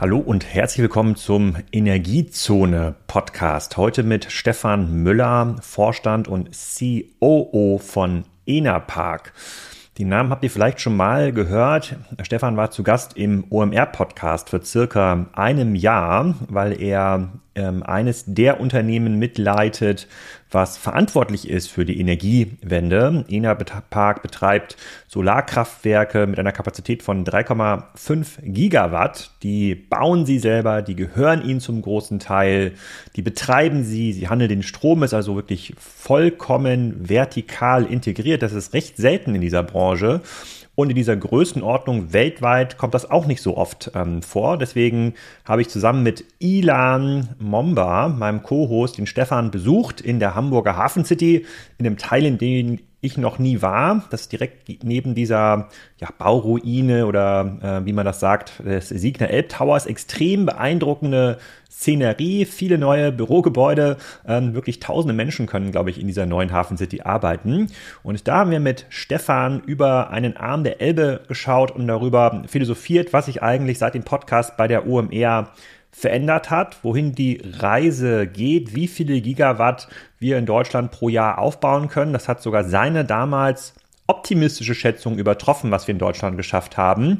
Hallo und herzlich willkommen zum Energiezone Podcast. Heute mit Stefan Müller, Vorstand und COO von Enerpark. Die Namen habt ihr vielleicht schon mal gehört. Stefan war zu Gast im OMR-Podcast für circa einem Jahr, weil er eines der Unternehmen mitleitet, was verantwortlich ist für die Energiewende. Ena Park betreibt Solarkraftwerke mit einer Kapazität von 3,5 Gigawatt. Die bauen sie selber, die gehören ihnen zum großen Teil, die betreiben sie, sie handeln den Strom, ist also wirklich vollkommen vertikal integriert. Das ist recht selten in dieser Branche. Und in dieser Größenordnung weltweit kommt das auch nicht so oft ähm, vor. Deswegen habe ich zusammen mit Ilan Momba, meinem Co-Host, den Stefan, besucht in der Hamburger Hafen City, in dem Teil, in dem ich noch nie war. Das ist direkt neben dieser ja, Bauruine oder äh, wie man das sagt, des Siegner Elb Towers. Extrem beeindruckende Szenerie, viele neue Bürogebäude. Ähm, wirklich tausende Menschen können, glaube ich, in dieser neuen Hafen City arbeiten. Und da haben wir mit Stefan über einen Arm der Elbe geschaut und darüber philosophiert, was sich eigentlich seit dem Podcast bei der OMR verändert hat, wohin die Reise geht, wie viele Gigawatt wir in Deutschland pro Jahr aufbauen können. Das hat sogar seine damals optimistische Schätzung übertroffen, was wir in Deutschland geschafft haben.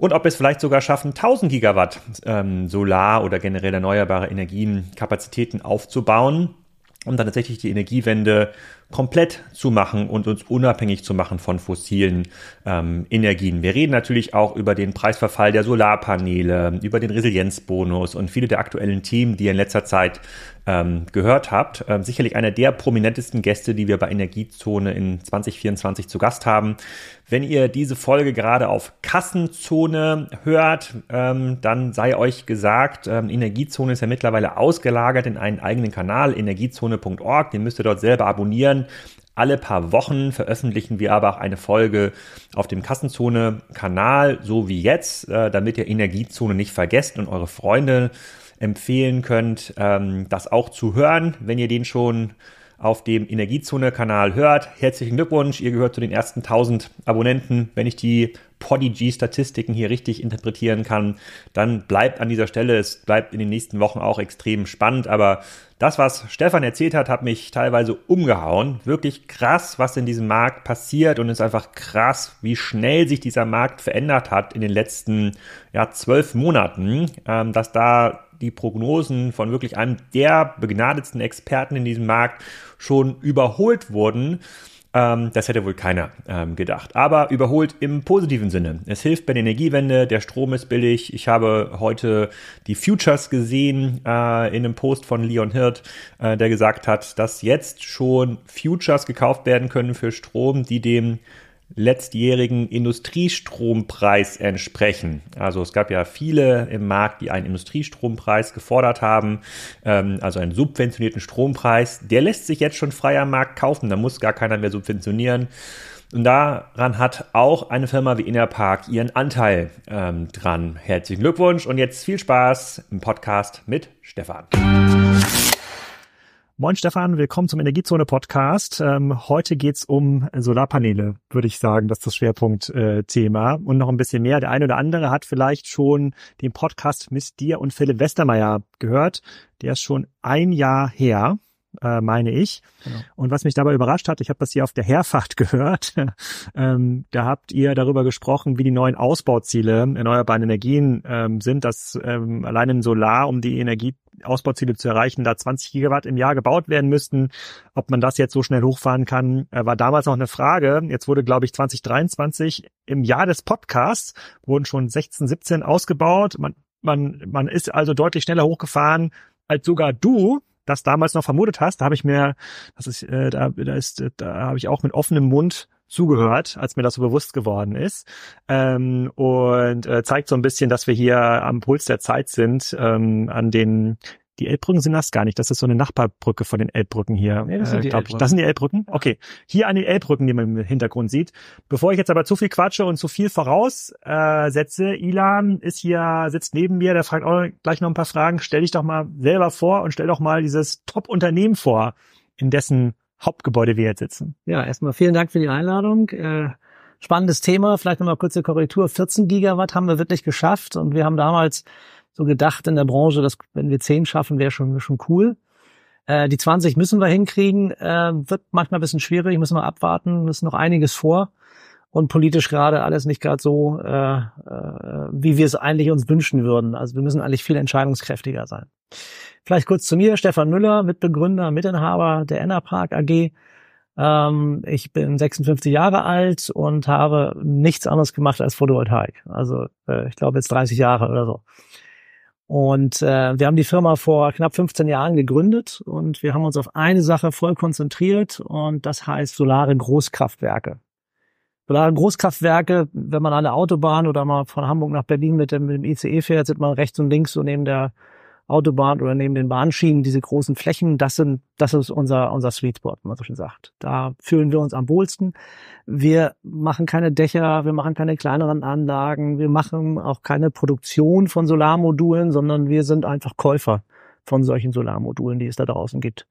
Und ob wir es vielleicht sogar schaffen, 1000 Gigawatt ähm, Solar- oder generell erneuerbare Energienkapazitäten aufzubauen, um dann tatsächlich die Energiewende komplett zu machen und uns unabhängig zu machen von fossilen ähm, Energien. Wir reden natürlich auch über den Preisverfall der Solarpaneele, über den Resilienzbonus und viele der aktuellen Themen, die ihr in letzter Zeit ähm, gehört habt. Ähm, sicherlich einer der prominentesten Gäste, die wir bei Energiezone in 2024 zu Gast haben. Wenn ihr diese Folge gerade auf Kassenzone hört, ähm, dann sei euch gesagt, ähm, Energiezone ist ja mittlerweile ausgelagert in einen eigenen Kanal, energiezone.org. Den müsst ihr dort selber abonnieren. Alle paar Wochen veröffentlichen wir aber auch eine Folge auf dem Kassenzone-Kanal, so wie jetzt, äh, damit ihr Energiezone nicht vergesst und eure Freunde empfehlen könnt, ähm, das auch zu hören, wenn ihr den schon auf dem Energiezone-Kanal hört. Herzlichen Glückwunsch, ihr gehört zu den ersten 1000 Abonnenten. Wenn ich die Podigy-Statistiken hier richtig interpretieren kann, dann bleibt an dieser Stelle, es bleibt in den nächsten Wochen auch extrem spannend, aber das, was Stefan erzählt hat, hat mich teilweise umgehauen. Wirklich krass, was in diesem Markt passiert und es ist einfach krass, wie schnell sich dieser Markt verändert hat in den letzten ja, zwölf Monaten, ähm, dass da die Prognosen von wirklich einem der begnadetsten Experten in diesem Markt schon überholt wurden. Ähm, das hätte wohl keiner ähm, gedacht. Aber überholt im positiven Sinne. Es hilft bei der Energiewende, der Strom ist billig. Ich habe heute die Futures gesehen äh, in einem Post von Leon Hirt, äh, der gesagt hat, dass jetzt schon Futures gekauft werden können für Strom, die dem letztjährigen Industriestrompreis entsprechen. Also es gab ja viele im Markt, die einen Industriestrompreis gefordert haben, ähm, also einen subventionierten Strompreis. Der lässt sich jetzt schon frei am Markt kaufen, da muss gar keiner mehr subventionieren. Und daran hat auch eine Firma wie Innerpark ihren Anteil ähm, dran. Herzlichen Glückwunsch und jetzt viel Spaß im Podcast mit Stefan. Moin Stefan, willkommen zum Energiezone Podcast. Ähm, heute geht's um Solarpaneele, würde ich sagen, das ist das Schwerpunktthema äh, und noch ein bisschen mehr. Der eine oder andere hat vielleicht schon den Podcast mit dir und Philipp Westermeier gehört. Der ist schon ein Jahr her äh, meine ich. Genau. Und was mich dabei überrascht hat, ich habe das hier auf der Herfahrt gehört, ähm, da habt ihr darüber gesprochen, wie die neuen Ausbauziele erneuerbaren Energien ähm, sind, dass ähm, allein in Solar, um die Energieausbauziele zu erreichen, da 20 Gigawatt im Jahr gebaut werden müssten. Ob man das jetzt so schnell hochfahren kann, äh, war damals auch eine Frage. Jetzt wurde, glaube ich, 2023 im Jahr des Podcasts wurden schon 16, 17 ausgebaut. Man, man, man ist also deutlich schneller hochgefahren als sogar du, das damals noch vermutet hast, da habe ich mir, das ist, äh, da, da ist, da habe ich auch mit offenem Mund zugehört, als mir das so bewusst geworden ist. Ähm, und äh, zeigt so ein bisschen, dass wir hier am Puls der Zeit sind, ähm, an den die Elbbrücken sind das gar nicht. Das ist so eine Nachbarbrücke von den Elbbrücken hier. Nee, das, sind äh, die das sind die Elbbrücken. Okay. Hier an den Elbbrücken, die man im Hintergrund sieht. Bevor ich jetzt aber zu viel quatsche und zu viel voraussetze, äh, Ilan ist hier, sitzt neben mir, der fragt auch gleich noch ein paar Fragen. Stell dich doch mal selber vor und stell doch mal dieses Top-Unternehmen vor, in dessen Hauptgebäude wir jetzt sitzen. Ja, erstmal vielen Dank für die Einladung. Äh, spannendes Thema. Vielleicht nochmal kurze Korrektur. 14 Gigawatt haben wir wirklich geschafft und wir haben damals so gedacht in der Branche, dass wenn wir zehn schaffen, wäre schon, wär schon cool. Äh, die 20 müssen wir hinkriegen, äh, wird manchmal ein bisschen schwierig, müssen wir abwarten, müssen noch einiges vor und politisch gerade alles nicht gerade so, äh, äh, wie wir es eigentlich uns wünschen würden. Also wir müssen eigentlich viel entscheidungskräftiger sein. Vielleicht kurz zu mir, Stefan Müller, Mitbegründer, Mitinhaber der Enerpark AG. Ähm, ich bin 56 Jahre alt und habe nichts anderes gemacht als Photovoltaik. Also äh, ich glaube jetzt 30 Jahre oder so. Und äh, wir haben die Firma vor knapp 15 Jahren gegründet und wir haben uns auf eine Sache voll konzentriert und das heißt solare Großkraftwerke. Solare Großkraftwerke, wenn man an der Autobahn oder mal von Hamburg nach Berlin mit dem, mit dem ICE fährt, sieht man rechts und links so neben der Autobahn oder neben den Bahnschienen, diese großen Flächen, das sind, das ist unser, unser Sweet Spot, wie man so schön sagt. Da fühlen wir uns am wohlsten. Wir machen keine Dächer, wir machen keine kleineren Anlagen, wir machen auch keine Produktion von Solarmodulen, sondern wir sind einfach Käufer von solchen Solarmodulen, die es da draußen gibt.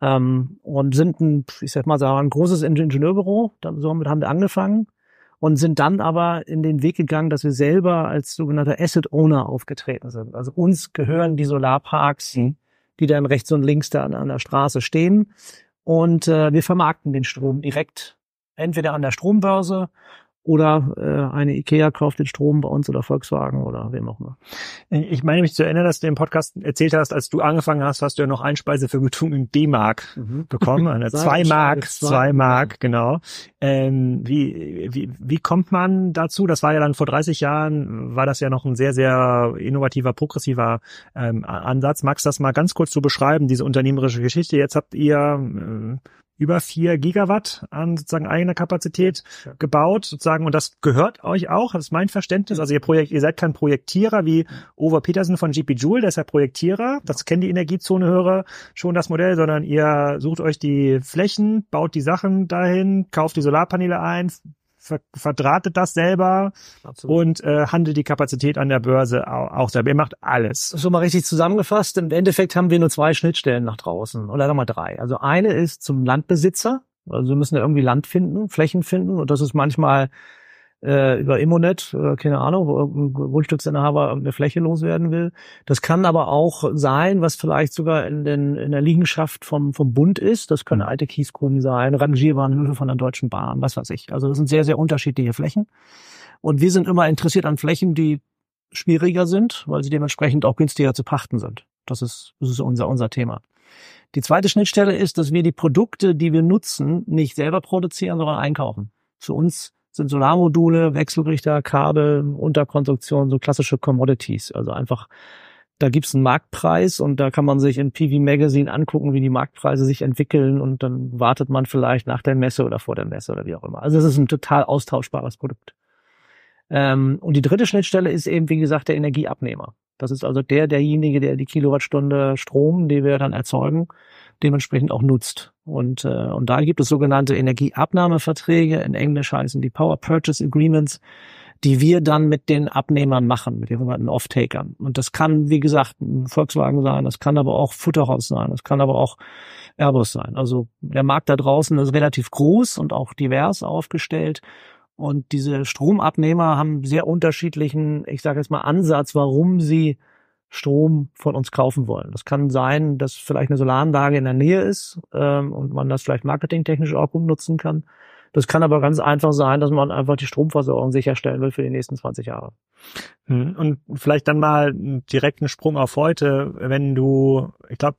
Ähm, und sind ein, ich sag mal, ein großes Ingenieurbüro, damit haben wir angefangen und sind dann aber in den Weg gegangen, dass wir selber als sogenannter Asset Owner aufgetreten sind. Also uns gehören die Solarparks, mhm. die dann rechts und links da an, an der Straße stehen. Und äh, wir vermarkten den Strom direkt entweder an der Strombörse oder äh, eine IKEA kauft den Strom bei uns oder Volkswagen oder wem auch immer. Ich meine mich zu erinnern, dass du im Podcast erzählt hast, als du angefangen hast, hast du ja noch Einspeisevergütung in D-Mark mhm. bekommen, eine zwei Mark, zwei Mark, genau. Ähm, wie, wie, wie kommt man dazu? Das war ja dann vor 30 Jahren, war das ja noch ein sehr, sehr innovativer, progressiver ähm, Ansatz. Magst du das mal ganz kurz zu so beschreiben, diese unternehmerische Geschichte? Jetzt habt ihr äh, über vier Gigawatt an sozusagen eigener Kapazität ja. gebaut, sozusagen, und das gehört euch auch, das ist mein Verständnis. Also ihr Projekt, ihr seid kein Projektierer wie Over Peterson von GP Joule, der ist ja Projektierer, das kennen die Energiezone-Hörer schon das Modell, sondern ihr sucht euch die Flächen, baut die Sachen dahin, kauft die Solarpaneele ein, ver verdrahtet das selber Absolut. und äh, handelt die Kapazität an der Börse auch, auch selber. Ihr macht alles. So mal richtig zusammengefasst. Im Endeffekt haben wir nur zwei Schnittstellen nach draußen oder wir drei. Also eine ist zum Landbesitzer. Also wir müssen ja irgendwie Land finden, Flächen finden und das ist manchmal äh, über Immonet, äh, keine Ahnung, wo ein Grundstücksinhaber eine Fläche loswerden will. Das kann aber auch sein, was vielleicht sogar in, den, in der Liegenschaft vom, vom Bund ist. Das können mhm. alte Kiesgruben sein, Rangierbahnhöfe von der Deutschen Bahn, was weiß ich. Also das sind sehr, sehr unterschiedliche Flächen. Und wir sind immer interessiert an Flächen, die schwieriger sind, weil sie dementsprechend auch günstiger zu pachten sind. Das ist, das ist unser, unser Thema. Die zweite Schnittstelle ist, dass wir die Produkte, die wir nutzen, nicht selber produzieren, sondern einkaufen. Für uns sind Solarmodule, Wechselrichter, Kabel, Unterkonstruktion, so klassische Commodities. Also einfach, da gibt's einen Marktpreis und da kann man sich in PV Magazine angucken, wie die Marktpreise sich entwickeln und dann wartet man vielleicht nach der Messe oder vor der Messe oder wie auch immer. Also es ist ein total austauschbares Produkt. Ähm, und die dritte Schnittstelle ist eben, wie gesagt, der Energieabnehmer. Das ist also der, derjenige, der die Kilowattstunde Strom, die wir dann erzeugen, dementsprechend auch nutzt. Und, äh, und da gibt es sogenannte Energieabnahmeverträge, in Englisch heißen die Power Purchase Agreements, die wir dann mit den Abnehmern machen, mit den sogenannten Off-Takern. Und das kann, wie gesagt, ein Volkswagen sein, das kann aber auch Futterhaus sein, das kann aber auch Airbus sein. Also der Markt da draußen ist relativ groß und auch divers aufgestellt. Und diese Stromabnehmer haben sehr unterschiedlichen, ich sage jetzt mal, Ansatz, warum sie Strom von uns kaufen wollen. Das kann sein, dass vielleicht eine Solaranlage in der Nähe ist ähm, und man das vielleicht marketingtechnisch auch gut nutzen kann. Das kann aber ganz einfach sein, dass man einfach die Stromversorgung sicherstellen will für die nächsten 20 Jahre. Hm, und vielleicht dann mal direkt einen Sprung auf heute, wenn du, ich glaube,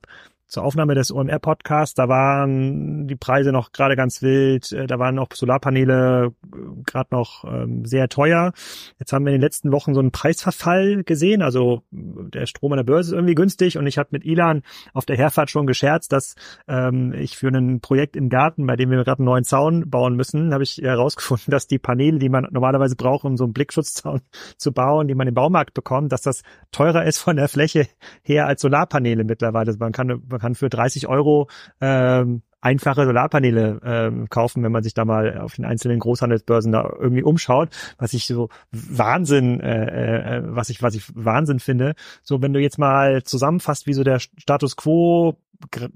zur Aufnahme des OMR-Podcasts, da waren die Preise noch gerade ganz wild, äh, da waren noch Solarpaneele äh, gerade noch ähm, sehr teuer. Jetzt haben wir in den letzten Wochen so einen Preisverfall gesehen, also der Strom an der Börse ist irgendwie günstig und ich habe mit Ilan auf der Herfahrt schon gescherzt, dass ähm, ich für ein Projekt im Garten, bei dem wir gerade einen neuen Zaun bauen müssen, habe ich herausgefunden, dass die Paneele, die man normalerweise braucht, um so einen Blickschutzzaun zu bauen, die man im Baumarkt bekommt, dass das teurer ist von der Fläche her als Solarpaneele mittlerweile. Also man kann, man kann für 30 Euro ähm, einfache Solarpaneele ähm, kaufen, wenn man sich da mal auf den einzelnen Großhandelsbörsen da irgendwie umschaut, was ich so Wahnsinn, äh, äh, was ich was ich Wahnsinn finde. So, wenn du jetzt mal zusammenfasst, wie so der Status quo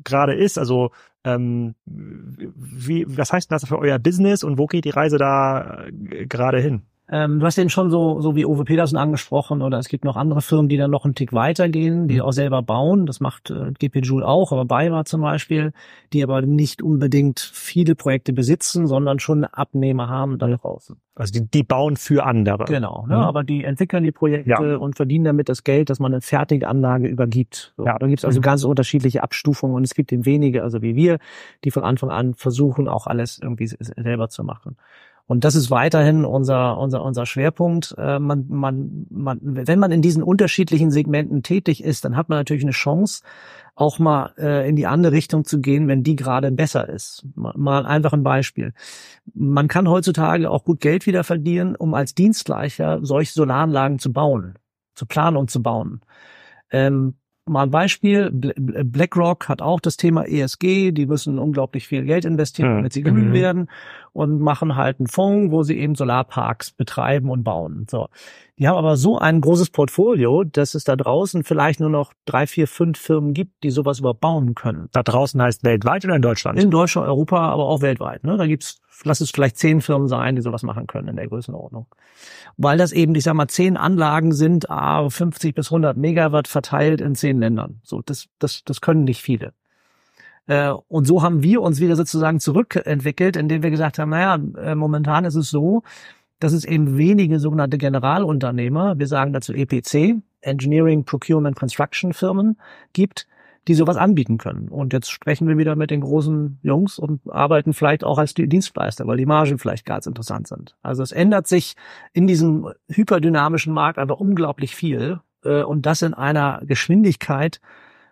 gerade ist, also ähm, wie, was heißt das für euer Business und wo geht die Reise da äh, gerade hin? Ähm, du hast eben schon so, so wie Uwe Petersen angesprochen, oder es gibt noch andere Firmen, die dann noch einen Tick weitergehen, die mhm. auch selber bauen. Das macht äh, GP Joule auch, aber BayWa zum Beispiel, die aber nicht unbedingt viele Projekte besitzen, sondern schon Abnehmer haben da draußen. Also die, die bauen für andere. Genau, ne? Mhm. aber die entwickeln die Projekte ja. und verdienen damit das Geld, dass man eine fertige Anlage übergibt. So, ja. Da gibt es also mhm. ganz unterschiedliche Abstufungen und es gibt eben wenige, also wie wir, die von Anfang an versuchen, auch alles irgendwie selber zu machen. Und das ist weiterhin unser, unser, unser Schwerpunkt. Äh, man, man, man, wenn man in diesen unterschiedlichen Segmenten tätig ist, dann hat man natürlich eine Chance, auch mal äh, in die andere Richtung zu gehen, wenn die gerade besser ist. Mal einfach ein Beispiel. Man kann heutzutage auch gut Geld wieder verdienen, um als Dienstleister solche Solaranlagen zu bauen, zu planen und zu bauen. Ähm, Mal ein Beispiel, BlackRock hat auch das Thema ESG, die müssen unglaublich viel Geld investieren, damit sie grün mhm. werden und machen halt einen Fonds, wo sie eben Solarparks betreiben und bauen. So. Die haben aber so ein großes Portfolio, dass es da draußen vielleicht nur noch drei, vier, fünf Firmen gibt, die sowas überbauen können. Da draußen heißt weltweit oder in Deutschland? In Deutschland, Europa, aber auch weltweit. Ne? Da gibt's, lass es vielleicht zehn Firmen sein, die sowas machen können in der Größenordnung. Weil das eben, ich sag mal, zehn Anlagen sind, ah, 50 bis 100 Megawatt verteilt in zehn Ländern. So, das, das, das können nicht viele. Äh, und so haben wir uns wieder sozusagen zurückentwickelt, indem wir gesagt haben, naja, äh, momentan ist es so, dass es eben wenige sogenannte Generalunternehmer, wir sagen dazu EPC, Engineering, Procurement, Construction Firmen gibt, die sowas anbieten können. Und jetzt sprechen wir wieder mit den großen Jungs und arbeiten vielleicht auch als Dienstleister, weil die Margen vielleicht ganz interessant sind. Also es ändert sich in diesem hyperdynamischen Markt einfach unglaublich viel äh, und das in einer Geschwindigkeit,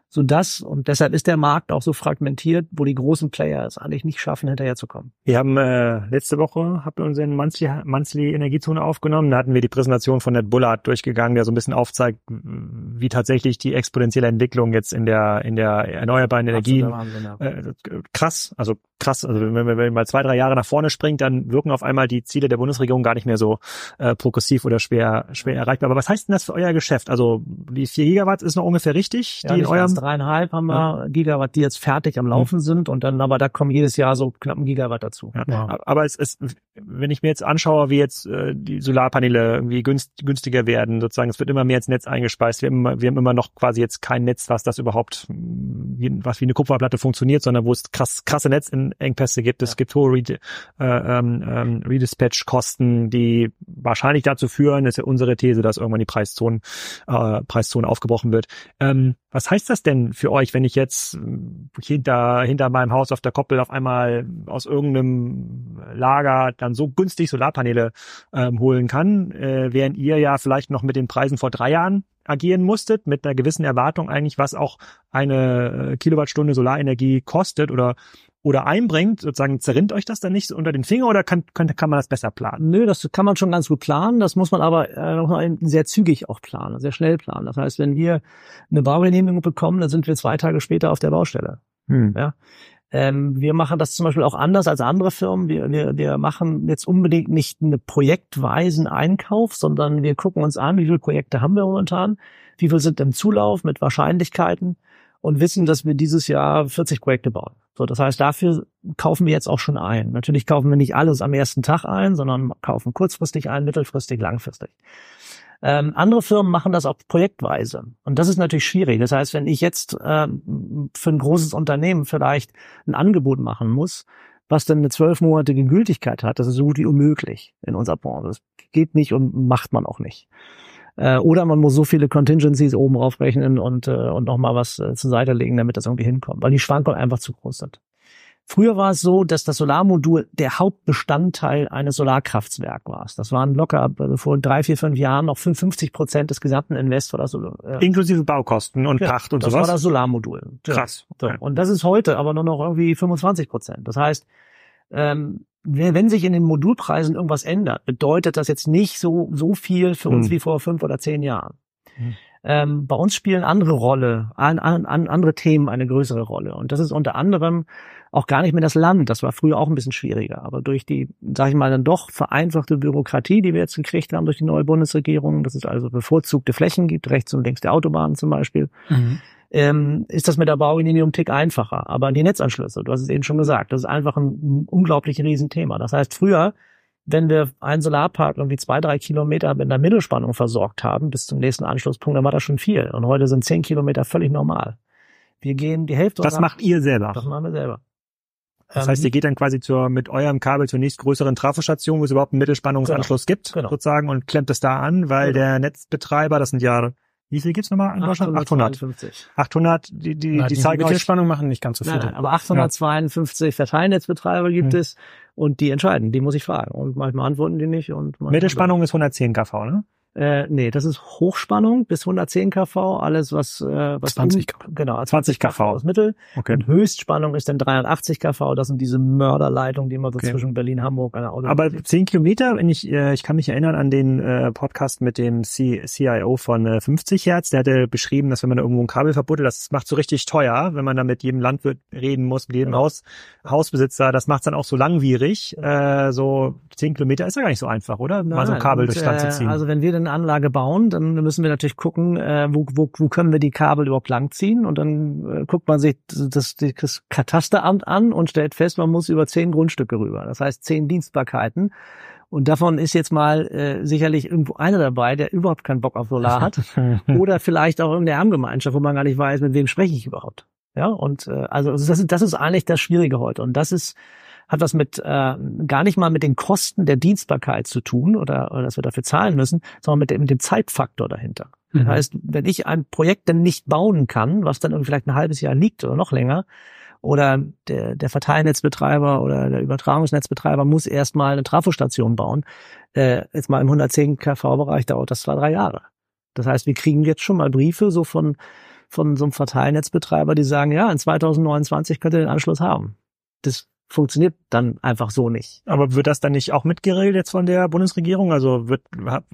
so dass, und deshalb ist der Markt auch so fragmentiert, wo die großen Player es eigentlich nicht schaffen, hinterherzukommen. Wir haben äh, letzte Woche haben wir unseren Monthly, Monthly Energiezone aufgenommen. Da hatten wir die Präsentation von Ned Bullard durchgegangen, der so ein bisschen aufzeigt, wie tatsächlich die exponentielle Entwicklung jetzt in der in der erneuerbaren Energie äh, krass, also krass. Also wenn wenn wir mal zwei, drei Jahre nach vorne springt, dann wirken auf einmal die Ziele der Bundesregierung gar nicht mehr so äh, progressiv oder schwer schwer erreichbar. Aber was heißt denn das für euer Geschäft? Also die vier Gigawatt ist noch ungefähr richtig, ja, die in eurem dreieinhalb haben wir ja. Gigawatt, die jetzt fertig am Laufen mhm. sind und dann aber da kommen jedes Jahr so knapp ein Gigawatt dazu. Ja. Wow. Aber es ist, wenn ich mir jetzt anschaue, wie jetzt äh, die Solarpaneele irgendwie günst, günstiger werden, sozusagen, es wird immer mehr ins Netz eingespeist. Wir haben, immer, wir haben immer noch quasi jetzt kein Netz, was das überhaupt, was wie eine Kupferplatte funktioniert, sondern wo es krass, krasse Netzengpässe gibt. Es ja. gibt hohe Rede, äh, ähm, ähm, Redispatch-Kosten, die wahrscheinlich dazu führen, das ist ja unsere These, dass irgendwann die Preiszone, äh, Preiszone aufgebrochen wird. Ähm, was heißt das denn für euch, wenn ich jetzt äh, hinter, hinter meinem Haus auf der Koppel auf einmal aus irgendeinem Lager dann so günstig Solarpaneele ähm, holen kann, äh, während ihr ja vielleicht noch mit den Preisen vor drei Jahren agieren musstet, mit einer gewissen Erwartung eigentlich, was auch eine äh, Kilowattstunde Solarenergie kostet oder oder einbringt, sozusagen zerrinnt euch das dann nicht unter den Finger oder kann, kann, kann man das besser planen? Nö, das kann man schon ganz gut planen. Das muss man aber äh, sehr zügig auch planen, sehr schnell planen. Das heißt, wenn wir eine Baugenehmigung bekommen, dann sind wir zwei Tage später auf der Baustelle. Hm. Ja. Ähm, wir machen das zum Beispiel auch anders als andere Firmen. Wir, wir, wir machen jetzt unbedingt nicht einen projektweisen Einkauf, sondern wir gucken uns an, wie viele Projekte haben wir momentan, wie viel sind im Zulauf mit Wahrscheinlichkeiten und wissen, dass wir dieses Jahr 40 Projekte bauen. So, das heißt, dafür kaufen wir jetzt auch schon ein. Natürlich kaufen wir nicht alles am ersten Tag ein, sondern kaufen kurzfristig ein, mittelfristig, langfristig. Ähm, andere Firmen machen das auch projektweise. Und das ist natürlich schwierig. Das heißt, wenn ich jetzt ähm, für ein großes Unternehmen vielleicht ein Angebot machen muss, was dann eine zwölfmonatige Gültigkeit hat, das ist so gut wie unmöglich in unserer Branche. Das geht nicht und macht man auch nicht. Äh, oder man muss so viele Contingencies oben raufrechnen und, äh, und nochmal was äh, zur Seite legen, damit das irgendwie hinkommt, weil die Schwankungen einfach zu groß sind. Früher war es so, dass das Solarmodul der Hauptbestandteil eines Solarkraftwerks war. Das waren locker äh, vor drei, vier, fünf Jahren noch 55 Prozent des gesamten Invest oder so. Äh, Inklusive Baukosten und ja, Pacht und das sowas. Das war das Solarmodul. Krass. So. Und das ist heute aber nur noch irgendwie 25 Prozent. Das heißt, ähm, wenn sich in den Modulpreisen irgendwas ändert, bedeutet das jetzt nicht so, so viel für uns hm. wie vor fünf oder zehn Jahren. Hm. Ähm, bei uns spielen andere Rolle, an, an, andere Themen eine größere Rolle. Und das ist unter anderem auch gar nicht mehr das Land. Das war früher auch ein bisschen schwieriger. Aber durch die, sage ich mal, dann doch vereinfachte Bürokratie, die wir jetzt gekriegt haben durch die neue Bundesregierung, dass es also bevorzugte Flächen gibt, rechts und links der Autobahnen zum Beispiel, mhm ähm, ist das mit der Baugenehmigung Tick einfacher. Aber die Netzanschlüsse, du hast es eben schon gesagt, das ist einfach ein, ein unglaublich Riesenthema. Das heißt, früher wenn wir einen Solarpark irgendwie zwei, drei Kilometer mit einer Mittelspannung versorgt haben bis zum nächsten Anschlusspunkt, dann war das schon viel. Und heute sind zehn Kilometer völlig normal. Wir gehen die Hälfte. Das macht ihr selber. Das machen wir selber. Das heißt, ihr geht dann quasi zur, mit eurem Kabel zur nächstgrößeren Trafostation, wo es überhaupt einen Mittelspannungsanschluss genau. gibt, genau. sozusagen, und klemmt es da an, weil genau. der Netzbetreiber, das sind ja wie viel gibt's nochmal in Deutschland? 800. 800, die, die, Na, die, die zeigen Mittelspannung machen nicht ganz so viel. Nein, aber 852 ja. Verteilnetzbetreiber gibt hm. es und die entscheiden, die muss ich fragen. Und manchmal antworten die nicht. und Mittelspannung ist 110 kV, ne? Äh, nee, das ist Hochspannung bis 110 kV, alles was äh, was 20 kV. Genau, 20 kV ist Mittel. Okay. Und Höchstspannung ist dann 380 kV, das sind diese Mörderleitungen, die man so okay. zwischen Berlin Hamburg an der Auto Aber 10 Kilometer, wenn ich äh, ich kann mich erinnern an den äh, Podcast mit dem C CIO von äh, 50 Hertz, der hatte beschrieben, dass wenn man da irgendwo ein Kabel verbuddelt, das macht so richtig teuer, wenn man da mit jedem Landwirt reden muss, mit jedem genau. Haus Hausbesitzer, das macht's dann auch so langwierig. Äh, so 10 Kilometer ist ja gar nicht so einfach, oder? Nein, Mal so ein Kabel und, durchs Land zu äh, ziehen. Also wenn wir dann eine Anlage bauen, dann müssen wir natürlich gucken, äh, wo, wo, wo können wir die Kabel überhaupt langziehen und dann äh, guckt man sich das, das Katasteramt an und stellt fest, man muss über zehn Grundstücke rüber. Das heißt zehn Dienstbarkeiten. Und davon ist jetzt mal äh, sicherlich irgendwo einer dabei, der überhaupt keinen Bock auf Solar hat. Oder vielleicht auch in der Armgemeinschaft, wo man gar nicht weiß, mit wem spreche ich überhaupt. Ja, und äh, also das ist, das ist eigentlich das Schwierige heute. Und das ist hat was mit äh, gar nicht mal mit den Kosten der Dienstbarkeit zu tun oder, oder dass wir dafür zahlen müssen, sondern mit dem, dem Zeitfaktor dahinter. Mhm. Das heißt, wenn ich ein Projekt dann nicht bauen kann, was dann irgendwie vielleicht ein halbes Jahr liegt oder noch länger, oder der, der Verteilnetzbetreiber oder der Übertragungsnetzbetreiber muss erstmal eine Trafostation bauen. Äh, jetzt mal im 110 kV-Bereich dauert das zwei, drei Jahre. Das heißt, wir kriegen jetzt schon mal Briefe so von, von so einem Verteilnetzbetreiber, die sagen, ja, in 2029 könnt ihr den Anschluss haben. Das funktioniert dann einfach so nicht. Aber wird das dann nicht auch mitgeregelt jetzt von der Bundesregierung? Also wird,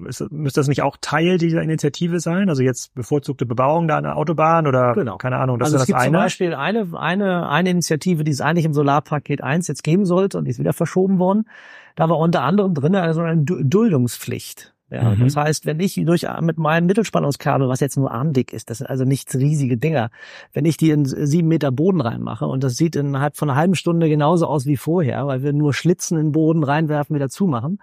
ist, müsste das nicht auch Teil dieser Initiative sein? Also jetzt bevorzugte Bebauung da an der Autobahn oder genau. keine Ahnung, das also ist es gibt das eine. zum Beispiel eine, eine, eine Initiative, die es eigentlich im Solarpaket 1 jetzt geben sollte und die ist wieder verschoben worden. Da war unter anderem drin also eine Duldungspflicht. Ja, mhm. das heißt, wenn ich durch mit meinem Mittelspannungskabel, was jetzt nur armdick ist, das sind also nichts riesige Dinger, wenn ich die in sieben Meter Boden reinmache und das sieht innerhalb von einer halben Stunde genauso aus wie vorher, weil wir nur Schlitzen in den Boden reinwerfen, wieder zumachen,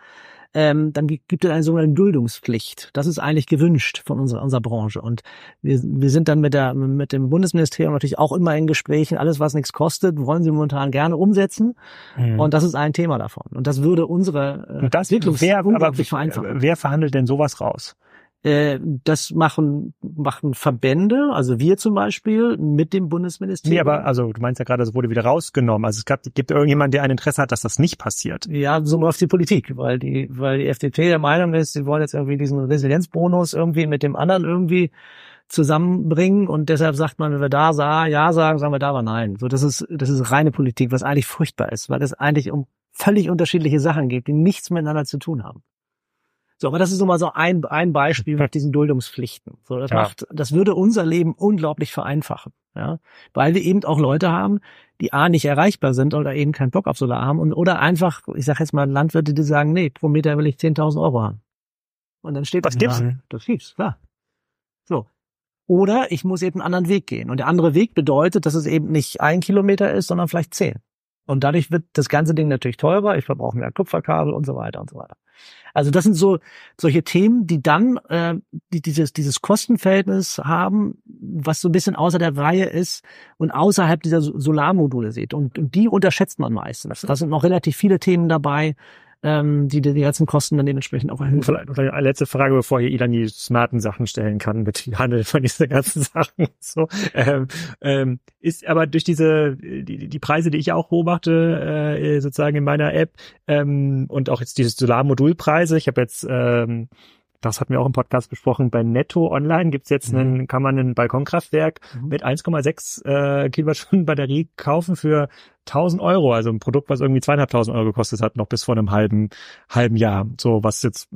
ähm, dann gibt es eine sogenannte Duldungspflicht. Das ist eigentlich gewünscht von unserer, unserer Branche. Und wir, wir sind dann mit, der, mit dem Bundesministerium natürlich auch immer in Gesprächen. Alles, was nichts kostet, wollen sie momentan gerne umsetzen. Mhm. Und das ist ein Thema davon. Und das würde unsere äh, Und das, Entwicklung wer, unglaublich vereinfachen. Wer verhandelt denn sowas raus? Äh, das machen, machen Verbände, also wir zum Beispiel mit dem Bundesministerium. Nee, aber also du meinst ja gerade, es wurde wieder rausgenommen. Also es gab, gibt irgendjemand, der ein Interesse hat, dass das nicht passiert. Ja, so läuft die Politik, weil die, weil die FDP der Meinung ist, sie wollen jetzt irgendwie diesen Resilienzbonus irgendwie mit dem anderen irgendwie zusammenbringen und deshalb sagt man, wenn wir da sah, ja sagen, sagen wir da aber nein. So, das ist, das ist reine Politik, was eigentlich furchtbar ist, weil es eigentlich um völlig unterschiedliche Sachen geht, die nichts miteinander zu tun haben. So, aber das ist nun mal so ein, ein Beispiel mit diesen Duldungspflichten. So, das ja. macht, das würde unser Leben unglaublich vereinfachen. Ja, weil wir eben auch Leute haben, die A nicht erreichbar sind oder eben keinen Bock auf Solar haben und oder einfach, ich sage jetzt mal Landwirte, die sagen, nee, pro Meter will ich 10.000 Euro haben. Und dann steht das gibt's. Das gibt's, klar. So. Oder ich muss eben einen anderen Weg gehen. Und der andere Weg bedeutet, dass es eben nicht ein Kilometer ist, sondern vielleicht zehn. Und dadurch wird das ganze Ding natürlich teurer. Ich verbrauche mehr Kupferkabel und so weiter und so weiter. Also das sind so solche Themen, die dann äh, die dieses dieses Kostenverhältnis haben, was so ein bisschen außer der Reihe ist und außerhalb dieser Solarmodule sieht. Und, und die unterschätzt man meistens. Da sind noch relativ viele Themen dabei, ähm, die die ganzen Kosten dann dementsprechend auch erhöhen. Eine letzte Frage, bevor hier Ilan die smarten Sachen stellen kann mit Handel von diesen ganzen Sachen. So ähm, ähm, ist aber durch diese die, die Preise, die ich auch beobachte, äh, sozusagen in meiner App ähm, und auch jetzt diese Solarmodulpreise. Ich habe jetzt ähm, das hatten wir auch im Podcast besprochen, bei Netto Online gibt's jetzt mhm. einen, kann man ein Balkonkraftwerk mhm. mit 1,6 äh, Kilowattstunden Batterie kaufen für 1000 Euro, also ein Produkt, was irgendwie zweieinhalbtausend Euro gekostet hat, noch bis vor einem halben, halben Jahr. So, was jetzt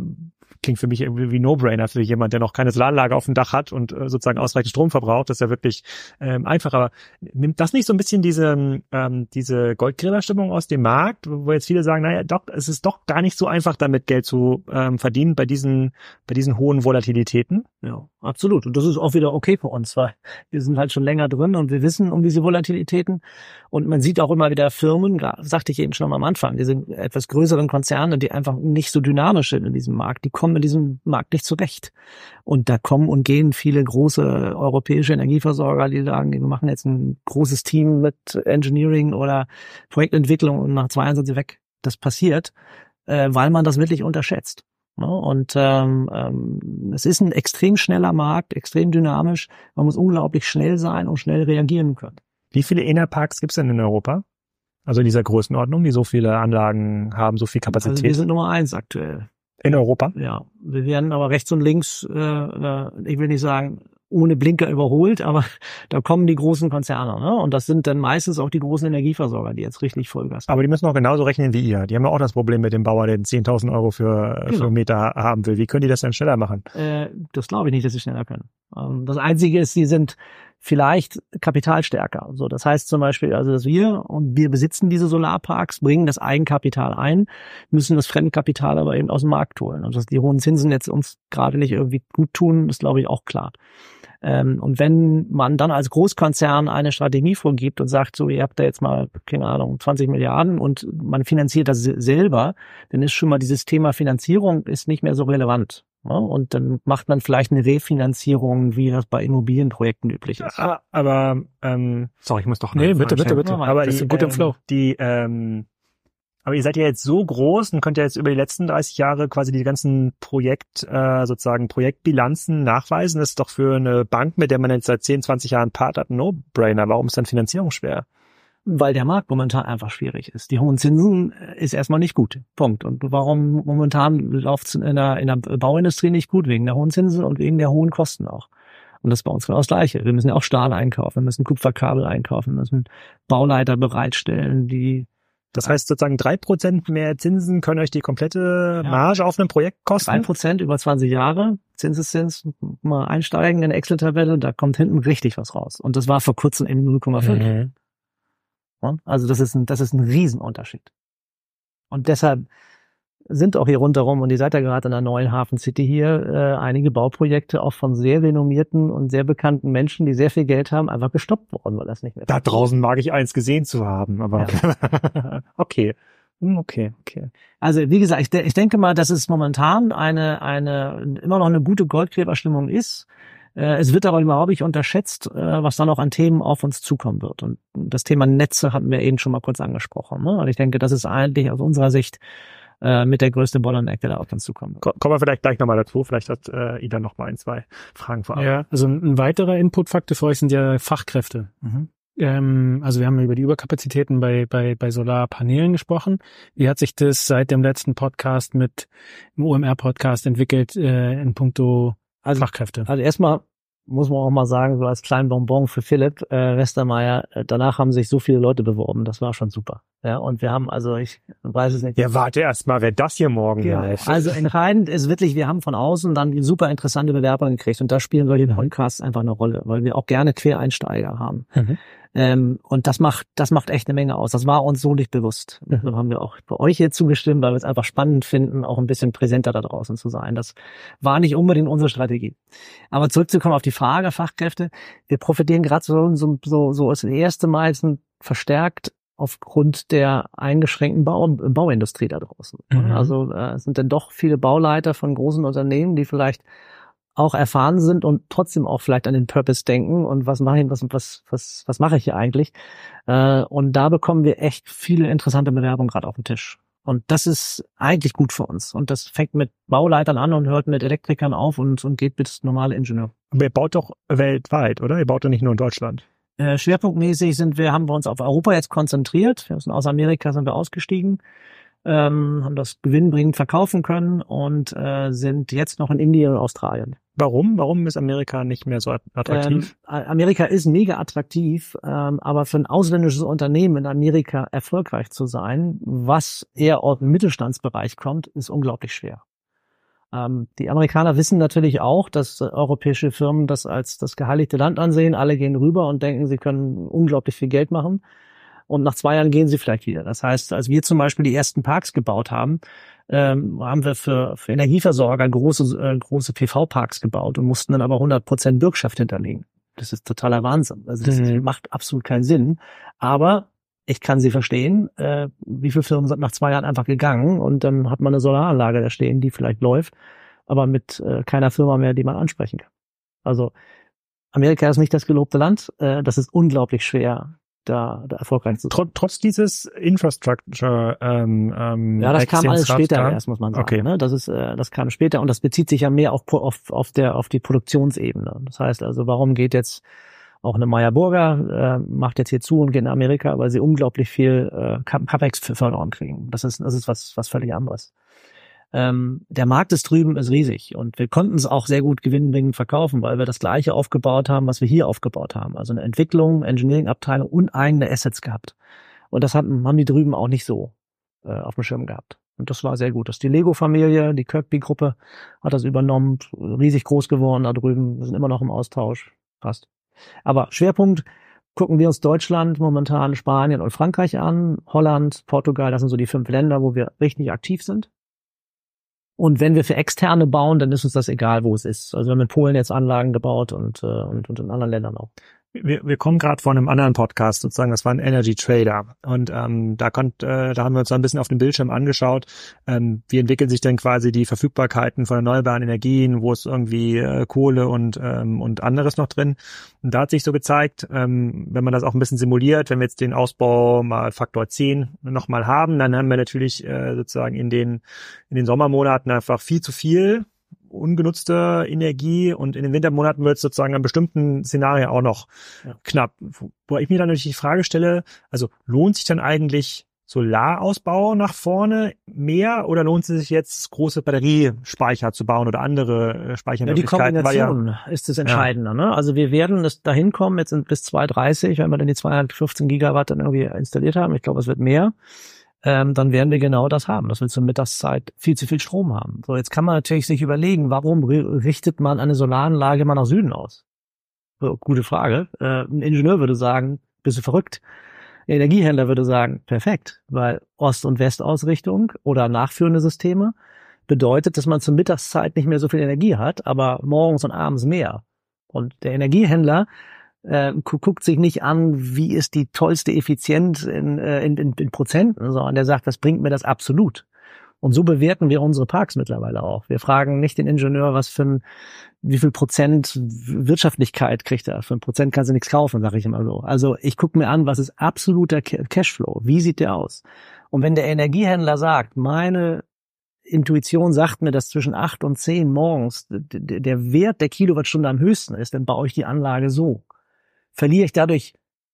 klingt für mich irgendwie wie No-Brainer für jemand, der noch keine Solaranlage auf dem Dach hat und äh, sozusagen ausreichend Strom verbraucht. Das ist ja wirklich ähm, einfach. Aber nimmt das nicht so ein bisschen diese, ähm, diese Goldgräberstimmung aus dem Markt, wo jetzt viele sagen, naja, doch, es ist doch gar nicht so einfach, damit Geld zu ähm, verdienen bei diesen, bei diesen hohen Volatilitäten? Ja, absolut. Und das ist auch wieder okay für uns, weil wir sind halt schon länger drin und wir wissen um diese Volatilitäten. Und man sieht auch immer wieder Firmen, sagte ich eben schon am Anfang, diese etwas größeren Konzerne, die einfach nicht so dynamisch sind in diesem Markt, die kommen in diesem Markt nicht zurecht. Und da kommen und gehen viele große europäische Energieversorger, die sagen, wir machen jetzt ein großes Team mit Engineering oder Projektentwicklung und nach zwei Jahren sind sie weg. Das passiert, äh, weil man das wirklich unterschätzt. Ne? Und ähm, ähm, es ist ein extrem schneller Markt, extrem dynamisch. Man muss unglaublich schnell sein und schnell reagieren können. Wie viele Innerparks gibt es denn in Europa? Also in dieser Größenordnung, die so viele Anlagen haben, so viel Kapazität? Also wir sind Nummer eins aktuell. In Europa? Ja. Wir werden aber rechts und links, äh, äh ich will nicht sagen, ohne Blinker überholt, aber da kommen die großen Konzerne. Ne? Und das sind dann meistens auch die großen Energieversorger, die jetzt richtig Vollgas haben. Aber die müssen auch genauso rechnen wie ihr. Die haben ja auch das Problem mit dem Bauer, der 10.000 Euro für, genau. für Meter haben will. Wie können die das denn schneller machen? Äh, das glaube ich nicht, dass sie schneller können. Ähm, das Einzige ist, sie sind vielleicht kapitalstärker. So, das heißt zum Beispiel, also dass wir und wir besitzen diese Solarparks, bringen das Eigenkapital ein, müssen das Fremdkapital aber eben aus dem Markt holen. Und dass die hohen Zinsen jetzt uns gerade nicht irgendwie gut tun, ist glaube ich auch klar. Ähm, und wenn man dann als Großkonzern eine Strategie vorgibt und sagt, so, ihr habt da jetzt mal, keine Ahnung, 20 Milliarden und man finanziert das selber, dann ist schon mal dieses Thema Finanzierung ist nicht mehr so relevant. Ja, und dann macht man vielleicht eine Refinanzierung, wie das bei Immobilienprojekten üblich ist. Ja, aber ähm, sorry, ich muss doch. Nee, bitte, bitte, bitte. Aber die, gut im ähm, Flow. Die, ähm, aber ihr seid ja jetzt so groß und könnt ja jetzt über die letzten 30 Jahre quasi die ganzen Projekt, äh, sozusagen Projektbilanzen nachweisen. Das ist doch für eine Bank, mit der man jetzt seit 10, 20 Jahren Part hat, No-Brainer. Warum ist dann Finanzierung schwer? Weil der Markt momentan einfach schwierig ist. Die hohen Zinsen äh, ist erstmal nicht gut. Punkt. Und warum momentan läuft es in der, in der Bauindustrie nicht gut? Wegen der hohen Zinsen und wegen der hohen Kosten auch. Und das ist bei uns genau das Gleiche. Wir müssen ja auch Stahl einkaufen, wir müssen Kupferkabel einkaufen, wir müssen Bauleiter bereitstellen, die das heißt sozusagen drei Prozent mehr Zinsen können euch die komplette Marge ja. auf einem Projekt kosten? Drei Prozent über 20 Jahre, Zinseszins, mal einsteigen in eine Excel-Tabelle, da kommt hinten richtig was raus. Und das war vor kurzem eben 0,5. Mhm. Also das ist ein, das ist ein Riesenunterschied. Und deshalb sind auch hier rundherum, und ihr seid ja gerade in der neuen Hafen City hier, äh, einige Bauprojekte auch von sehr renommierten und sehr bekannten Menschen, die sehr viel Geld haben, einfach gestoppt worden, weil das nicht mehr Da draußen mag ich eins gesehen zu haben, aber ja. okay. Hm, okay, okay. Also wie gesagt, ich, de ich denke mal, dass es momentan eine, eine immer noch eine gute Goldgräberstimmung ist. Äh, es wird aber überhaupt nicht unterschätzt, äh, was da noch an Themen auf uns zukommen wird. Und das Thema Netze hatten wir eben schon mal kurz angesprochen. Ne? Und ich denke, das ist eigentlich aus unserer Sicht äh, mit der größte Bottleneck, der da auf uns zukommt. Kommen wir vielleicht gleich nochmal dazu. Vielleicht hat äh, Ida noch mal ein, zwei Fragen vorab. Ja, also ein weiterer Inputfaktor für euch sind ja Fachkräfte. Mhm. Ähm, also wir haben über die Überkapazitäten bei, bei, bei Solarpanelen gesprochen. Wie hat sich das seit dem letzten Podcast mit dem OMR-Podcast entwickelt äh, in puncto also, Fachkräfte. Also erstmal muss man auch mal sagen, so als kleinen Bonbon für Philipp äh, Westermeier, äh, danach haben sich so viele Leute beworben, das war schon super. Ja, und wir haben also, ich weiß es nicht. Ja, warte erst mal, wer das hier morgen ja, heißt. Also entscheidend ist wirklich, wir haben von außen dann super interessante Bewerbungen gekriegt und da spielen solche Podcasts einfach eine Rolle, weil wir auch gerne Quereinsteiger haben. Mhm. Ähm, und das macht, das macht echt eine Menge aus. Das war uns so nicht bewusst. Mhm. So haben wir auch bei euch hier zugestimmt, weil wir es einfach spannend finden, auch ein bisschen präsenter da draußen zu sein. Das war nicht unbedingt unsere Strategie. Aber zurückzukommen auf die Frage Fachkräfte. Wir profitieren gerade so, so, so, so das erste Mal verstärkt aufgrund der eingeschränkten Bau, Bauindustrie da draußen. Mhm. Also äh, es sind dann doch viele Bauleiter von großen Unternehmen, die vielleicht auch erfahren sind und trotzdem auch vielleicht an den Purpose denken und was mache ich, was, was, was, was mache ich hier eigentlich? Äh, und da bekommen wir echt viele interessante Bewerbungen gerade auf den Tisch. Und das ist eigentlich gut für uns. Und das fängt mit Bauleitern an und hört mit Elektrikern auf und, und geht bis normale Ingenieur. Aber ihr baut doch weltweit, oder? Ihr baut doch nicht nur in Deutschland. Äh, schwerpunktmäßig sind wir, haben wir uns auf Europa jetzt konzentriert. Wir sind aus Amerika sind wir ausgestiegen ähm, haben das gewinnbringend verkaufen können und äh, sind jetzt noch in Indien und Australien. Warum? Warum ist Amerika nicht mehr so attraktiv? Ähm, Amerika ist mega attraktiv, ähm, aber für ein ausländisches Unternehmen in Amerika erfolgreich zu sein, was eher aus dem Mittelstandsbereich kommt, ist unglaublich schwer. Ähm, die Amerikaner wissen natürlich auch, dass äh, europäische Firmen das als das geheiligte Land ansehen. Alle gehen rüber und denken, sie können unglaublich viel Geld machen. Und nach zwei Jahren gehen sie vielleicht wieder. Das heißt, als wir zum Beispiel die ersten Parks gebaut haben, ähm, haben wir für, für Energieversorger große, äh, große PV-Parks gebaut und mussten dann aber 100 Prozent Bürgschaft hinterlegen. Das ist totaler Wahnsinn. Also das mhm. macht absolut keinen Sinn. Aber ich kann sie verstehen. Äh, wie viele Firmen sind nach zwei Jahren einfach gegangen und dann hat man eine Solaranlage da stehen, die vielleicht läuft, aber mit äh, keiner Firma mehr, die man ansprechen kann. Also Amerika ist nicht das gelobte Land. Äh, das ist unglaublich schwer, da, da erfolgreich zu sein. Trotz dieses Infrastructure ähm, ähm, Ja, das kam alles später da? erst, muss man sagen. Okay. Ne? Das ist, äh, das kam später und das bezieht sich ja mehr auf, auf, auf der auf die Produktionsebene. Das heißt also, warum geht jetzt auch eine Meyer Burger äh, macht jetzt hier zu und geht in Amerika, weil sie unglaublich viel äh, CapEx-Förderung kriegen. Das ist, das ist was, was völlig anderes. Ähm, der Markt ist drüben ist riesig und wir konnten es auch sehr gut gewinnbringend verkaufen, weil wir das gleiche aufgebaut haben, was wir hier aufgebaut haben. Also eine Entwicklung, Engineering-Abteilung und eigene Assets gehabt. Und das hatten, haben die drüben auch nicht so äh, auf dem Schirm gehabt. Und das war sehr gut. Das ist die Lego-Familie, die Kirkby-Gruppe hat das übernommen, riesig groß geworden da drüben. Wir sind immer noch im Austausch. Passt. Aber Schwerpunkt gucken wir uns Deutschland, momentan Spanien und Frankreich an, Holland, Portugal, das sind so die fünf Länder, wo wir richtig aktiv sind. Und wenn wir für externe bauen, dann ist uns das egal, wo es ist. Also wir haben in Polen jetzt Anlagen gebaut und, äh, und, und in anderen Ländern auch wir, wir kommen gerade von einem anderen Podcast, sozusagen, das war ein Energy Trader. Und ähm, da, konnt, äh, da haben wir uns so ein bisschen auf dem Bildschirm angeschaut, ähm, wie entwickeln sich denn quasi die Verfügbarkeiten von erneuerbaren Energien, wo ist irgendwie äh, Kohle und, ähm, und anderes noch drin. Und da hat sich so gezeigt, ähm, wenn man das auch ein bisschen simuliert, wenn wir jetzt den Ausbau mal Faktor 10 nochmal haben, dann haben wir natürlich äh, sozusagen in den, in den Sommermonaten einfach viel zu viel ungenutzte Energie und in den Wintermonaten wird es sozusagen an bestimmten Szenarien auch noch ja. knapp. Wo ich mir dann natürlich die Frage stelle, also lohnt sich dann eigentlich Solarausbau nach vorne mehr oder lohnt es sich jetzt große Batteriespeicher zu bauen oder andere äh, Speichermöglichkeiten? Ja, die Kombination ja, ist das Entscheidende. Ja. Ne? Also wir werden es dahin kommen, jetzt bis 2030, wenn wir dann die 215 Gigawatt dann irgendwie installiert haben. Ich glaube, es wird mehr ähm, dann werden wir genau das haben, dass wir zur Mittagszeit viel zu viel Strom haben. So, jetzt kann man natürlich sich überlegen, warum richtet man eine Solaranlage mal nach Süden aus? So, gute Frage. Äh, ein Ingenieur würde sagen, bist du verrückt? Ein Energiehändler würde sagen, perfekt, weil Ost- und Westausrichtung oder nachführende Systeme bedeutet, dass man zur Mittagszeit nicht mehr so viel Energie hat, aber morgens und abends mehr. Und der Energiehändler äh, guckt sich nicht an, wie ist die tollste Effizienz in, äh, in, in, in Prozenten, sondern der sagt, was bringt mir das absolut? Und so bewerten wir unsere Parks mittlerweile auch. Wir fragen nicht den Ingenieur, was für ein, wie viel Prozent Wirtschaftlichkeit kriegt er. Für ein Prozent kannst du nichts kaufen, sage ich immer so. Also ich gucke mir an, was ist absoluter Cashflow? Wie sieht der aus? Und wenn der Energiehändler sagt, meine Intuition sagt mir, dass zwischen acht und zehn morgens der Wert der Kilowattstunde am höchsten ist, dann baue ich die Anlage so verliere ich dadurch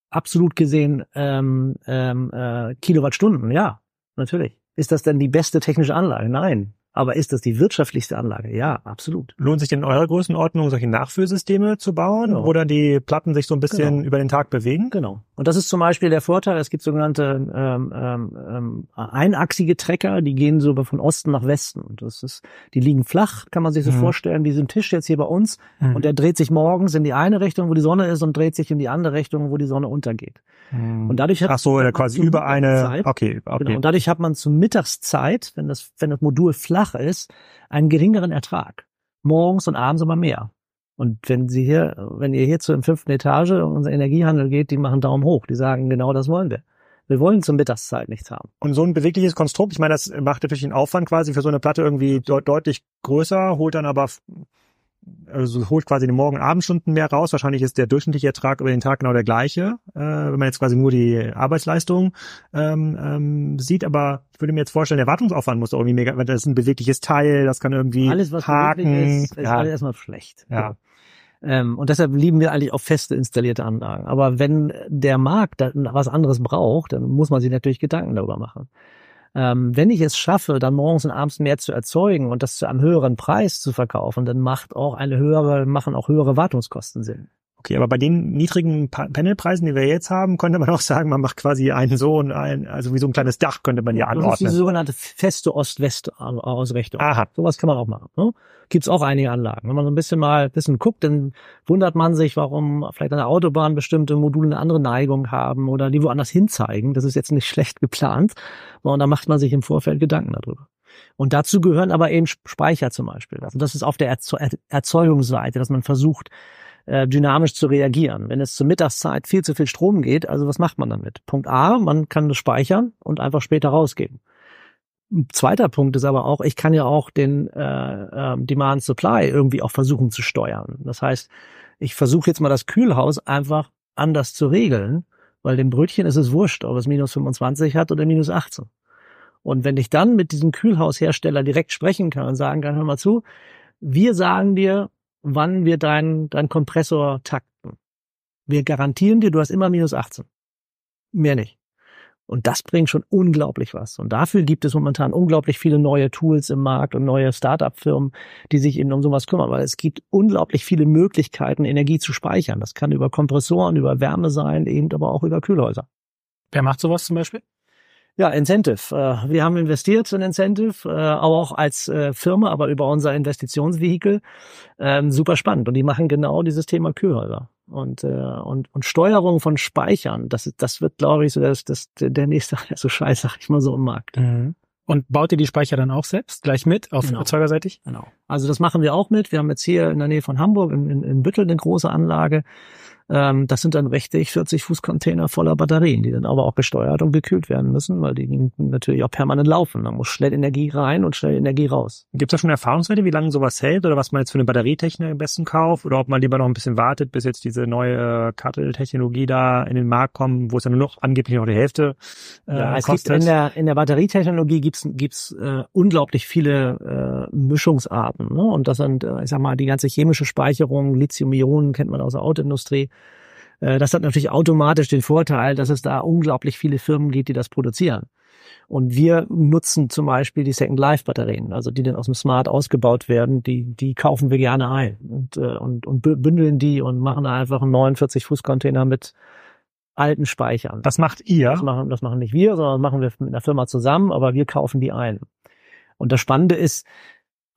absolut gesehen ähm, ähm, äh, Kilowattstunden? Ja, natürlich. Ist das denn die beste technische Anlage? Nein. Aber ist das die wirtschaftlichste Anlage? Ja, absolut. Lohnt sich denn in eurer Größenordnung solche Nachführsysteme zu bauen, genau. wo dann die Platten sich so ein bisschen genau. über den Tag bewegen? Genau. Und das ist zum Beispiel der Vorteil, es gibt sogenannte ähm, ähm, ähm, einachsige Trecker, die gehen so von Osten nach Westen. Und das ist, die liegen flach, kann man sich so mhm. vorstellen, wie so ein Tisch jetzt hier bei uns. Mhm. Und der dreht sich morgens in die eine Richtung, wo die Sonne ist, und dreht sich in die andere Richtung, wo die Sonne untergeht. Mhm. Und dadurch hat Ach so, quasi über eine. Zeit, okay, okay. Genau. Und dadurch hat man zur Mittagszeit, wenn das, wenn das Modul flach ist, einen geringeren Ertrag. Morgens und abends aber mehr. Und wenn Sie hier, wenn ihr hier zur fünften Etage unser Energiehandel geht, die machen Daumen hoch. Die sagen, genau das wollen wir. Wir wollen zur Mittagszeit nichts haben. Und so ein bewegliches Konstrukt, ich meine, das macht natürlich den Aufwand quasi für so eine Platte irgendwie de deutlich größer, holt dann aber also holt quasi die Morgen- und Abendstunden mehr raus. Wahrscheinlich ist der durchschnittliche Ertrag über den Tag genau der gleiche, äh, wenn man jetzt quasi nur die Arbeitsleistung ähm, ähm, sieht. Aber ich würde mir jetzt vorstellen, der Wartungsaufwand muss irgendwie mega, weil das ist ein bewegliches Teil, das kann irgendwie alles, was haken. ist, ist ja. alles erstmal schlecht. Ja. Ähm, und deshalb lieben wir eigentlich auch feste installierte Anlagen. Aber wenn der Markt was anderes braucht, dann muss man sich natürlich Gedanken darüber machen. Ähm, wenn ich es schaffe, dann morgens und abends mehr zu erzeugen und das zu einem höheren Preis zu verkaufen, dann macht auch eine höhere, machen auch höhere Wartungskosten Sinn. Okay, aber bei den niedrigen pa Panelpreisen, die wir jetzt haben, könnte man auch sagen, man macht quasi einen so und ein, also wie so ein kleines Dach könnte man ja anordnen. Das ist diese sogenannte feste Ost-West-Ausrichtung. Aha. Sowas kann man auch machen. Ne? Gibt es auch einige Anlagen. Wenn man so ein bisschen mal ein bisschen guckt, dann wundert man sich, warum vielleicht an der Autobahn bestimmte Module eine andere Neigung haben oder die woanders hinzeigen. Das ist jetzt nicht schlecht geplant, sondern da macht man sich im Vorfeld Gedanken darüber. Und dazu gehören aber eben Speicher zum Beispiel. Also das ist auf der Erzeugungsseite, dass man versucht, äh, dynamisch zu reagieren. Wenn es zur Mittagszeit viel zu viel Strom geht, also was macht man damit? Punkt A, man kann das speichern und einfach später rausgeben. Zweiter Punkt ist aber auch, ich kann ja auch den äh, äh, Demand Supply irgendwie auch versuchen zu steuern. Das heißt, ich versuche jetzt mal das Kühlhaus einfach anders zu regeln, weil dem Brötchen ist es wurscht, ob es minus 25 hat oder minus 18. Und wenn ich dann mit diesem Kühlhaushersteller direkt sprechen kann und sagen kann, hör mal zu, wir sagen dir, wann wir deinen dein Kompressor takten. Wir garantieren dir, du hast immer minus 18. Mehr nicht. Und das bringt schon unglaublich was. Und dafür gibt es momentan unglaublich viele neue Tools im Markt und neue Start-up-Firmen, die sich eben um sowas kümmern, weil es gibt unglaublich viele Möglichkeiten, Energie zu speichern. Das kann über Kompressoren, über Wärme sein, eben aber auch über Kühlhäuser. Wer macht sowas zum Beispiel? Ja, Incentive. Äh, wir haben investiert in Incentive, äh, aber auch als äh, Firma, aber über unser Investitionsvehikel. Ähm, super spannend. Und die machen genau dieses Thema Kühlhäuser. Und, und, und Steuerung von Speichern, das, das wird, glaube ich, so das, das, der nächste so Scheiß, sag ich mal so, im Markt. Mhm. Und baut ihr die Speicher dann auch selbst gleich mit auf genau. erzeugerseitig? Genau. Also das machen wir auch mit. Wir haben jetzt hier in der Nähe von Hamburg in, in, in Büttel eine große Anlage. Ähm, das sind dann richtig 40 Fuß Container voller Batterien, die dann aber auch gesteuert und gekühlt werden müssen, weil die natürlich auch permanent laufen. Da muss schnell Energie rein und schnell Energie raus. Gibt es da schon Erfahrungswerte, wie lange sowas hält oder was man jetzt für eine Batterietechnik am besten kauft oder ob man lieber noch ein bisschen wartet, bis jetzt diese neue Cuttle-Technologie da in den Markt kommt, wo es dann nur noch angeblich noch die Hälfte äh, ja, es kostet? Gibt in der in der Batterietechnologie gibt's gibt's äh, unglaublich viele äh, Mischungsarten ne? und das sind äh, ich sag mal die ganze chemische Speicherung, Lithium-Ionen kennt man aus der Autoindustrie äh, das hat natürlich automatisch den Vorteil, dass es da unglaublich viele Firmen gibt, die das produzieren. Und wir nutzen zum Beispiel die Second Life Batterien, also die dann aus dem Smart ausgebaut werden, die, die kaufen wir gerne ein und, äh, und, und bündeln die und machen da einfach einen 49 Fuß Container mit alten Speichern. Das macht ihr? Das machen, das machen nicht wir, sondern das machen wir mit einer Firma zusammen, aber wir kaufen die ein. Und das Spannende ist,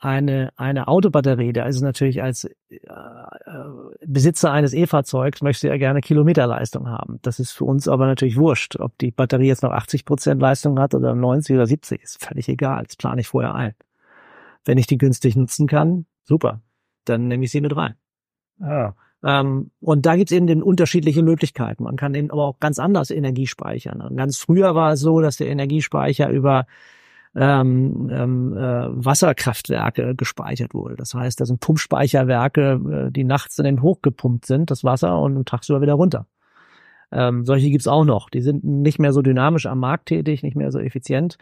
eine, eine Autobatterie, da ist es natürlich als äh, Besitzer eines E-Fahrzeugs, möchte er gerne Kilometerleistung haben. Das ist für uns aber natürlich wurscht. Ob die Batterie jetzt noch 80 Prozent Leistung hat oder 90 oder 70, ist völlig egal. Das plane ich vorher ein. Wenn ich die günstig nutzen kann, super. Dann nehme ich sie mit rein. Ah. Ähm, und da gibt es eben den unterschiedliche Möglichkeiten. Man kann eben aber auch ganz anders Energie speichern. Und ganz früher war es so, dass der Energiespeicher über ähm, ähm, äh, Wasserkraftwerke gespeichert wurde. Das heißt, das sind Pumpspeicherwerke, äh, die nachts in den hochgepumpt sind, das Wasser, und tagsüber wieder runter. Ähm, solche gibt's auch noch. Die sind nicht mehr so dynamisch am Markt tätig, nicht mehr so effizient.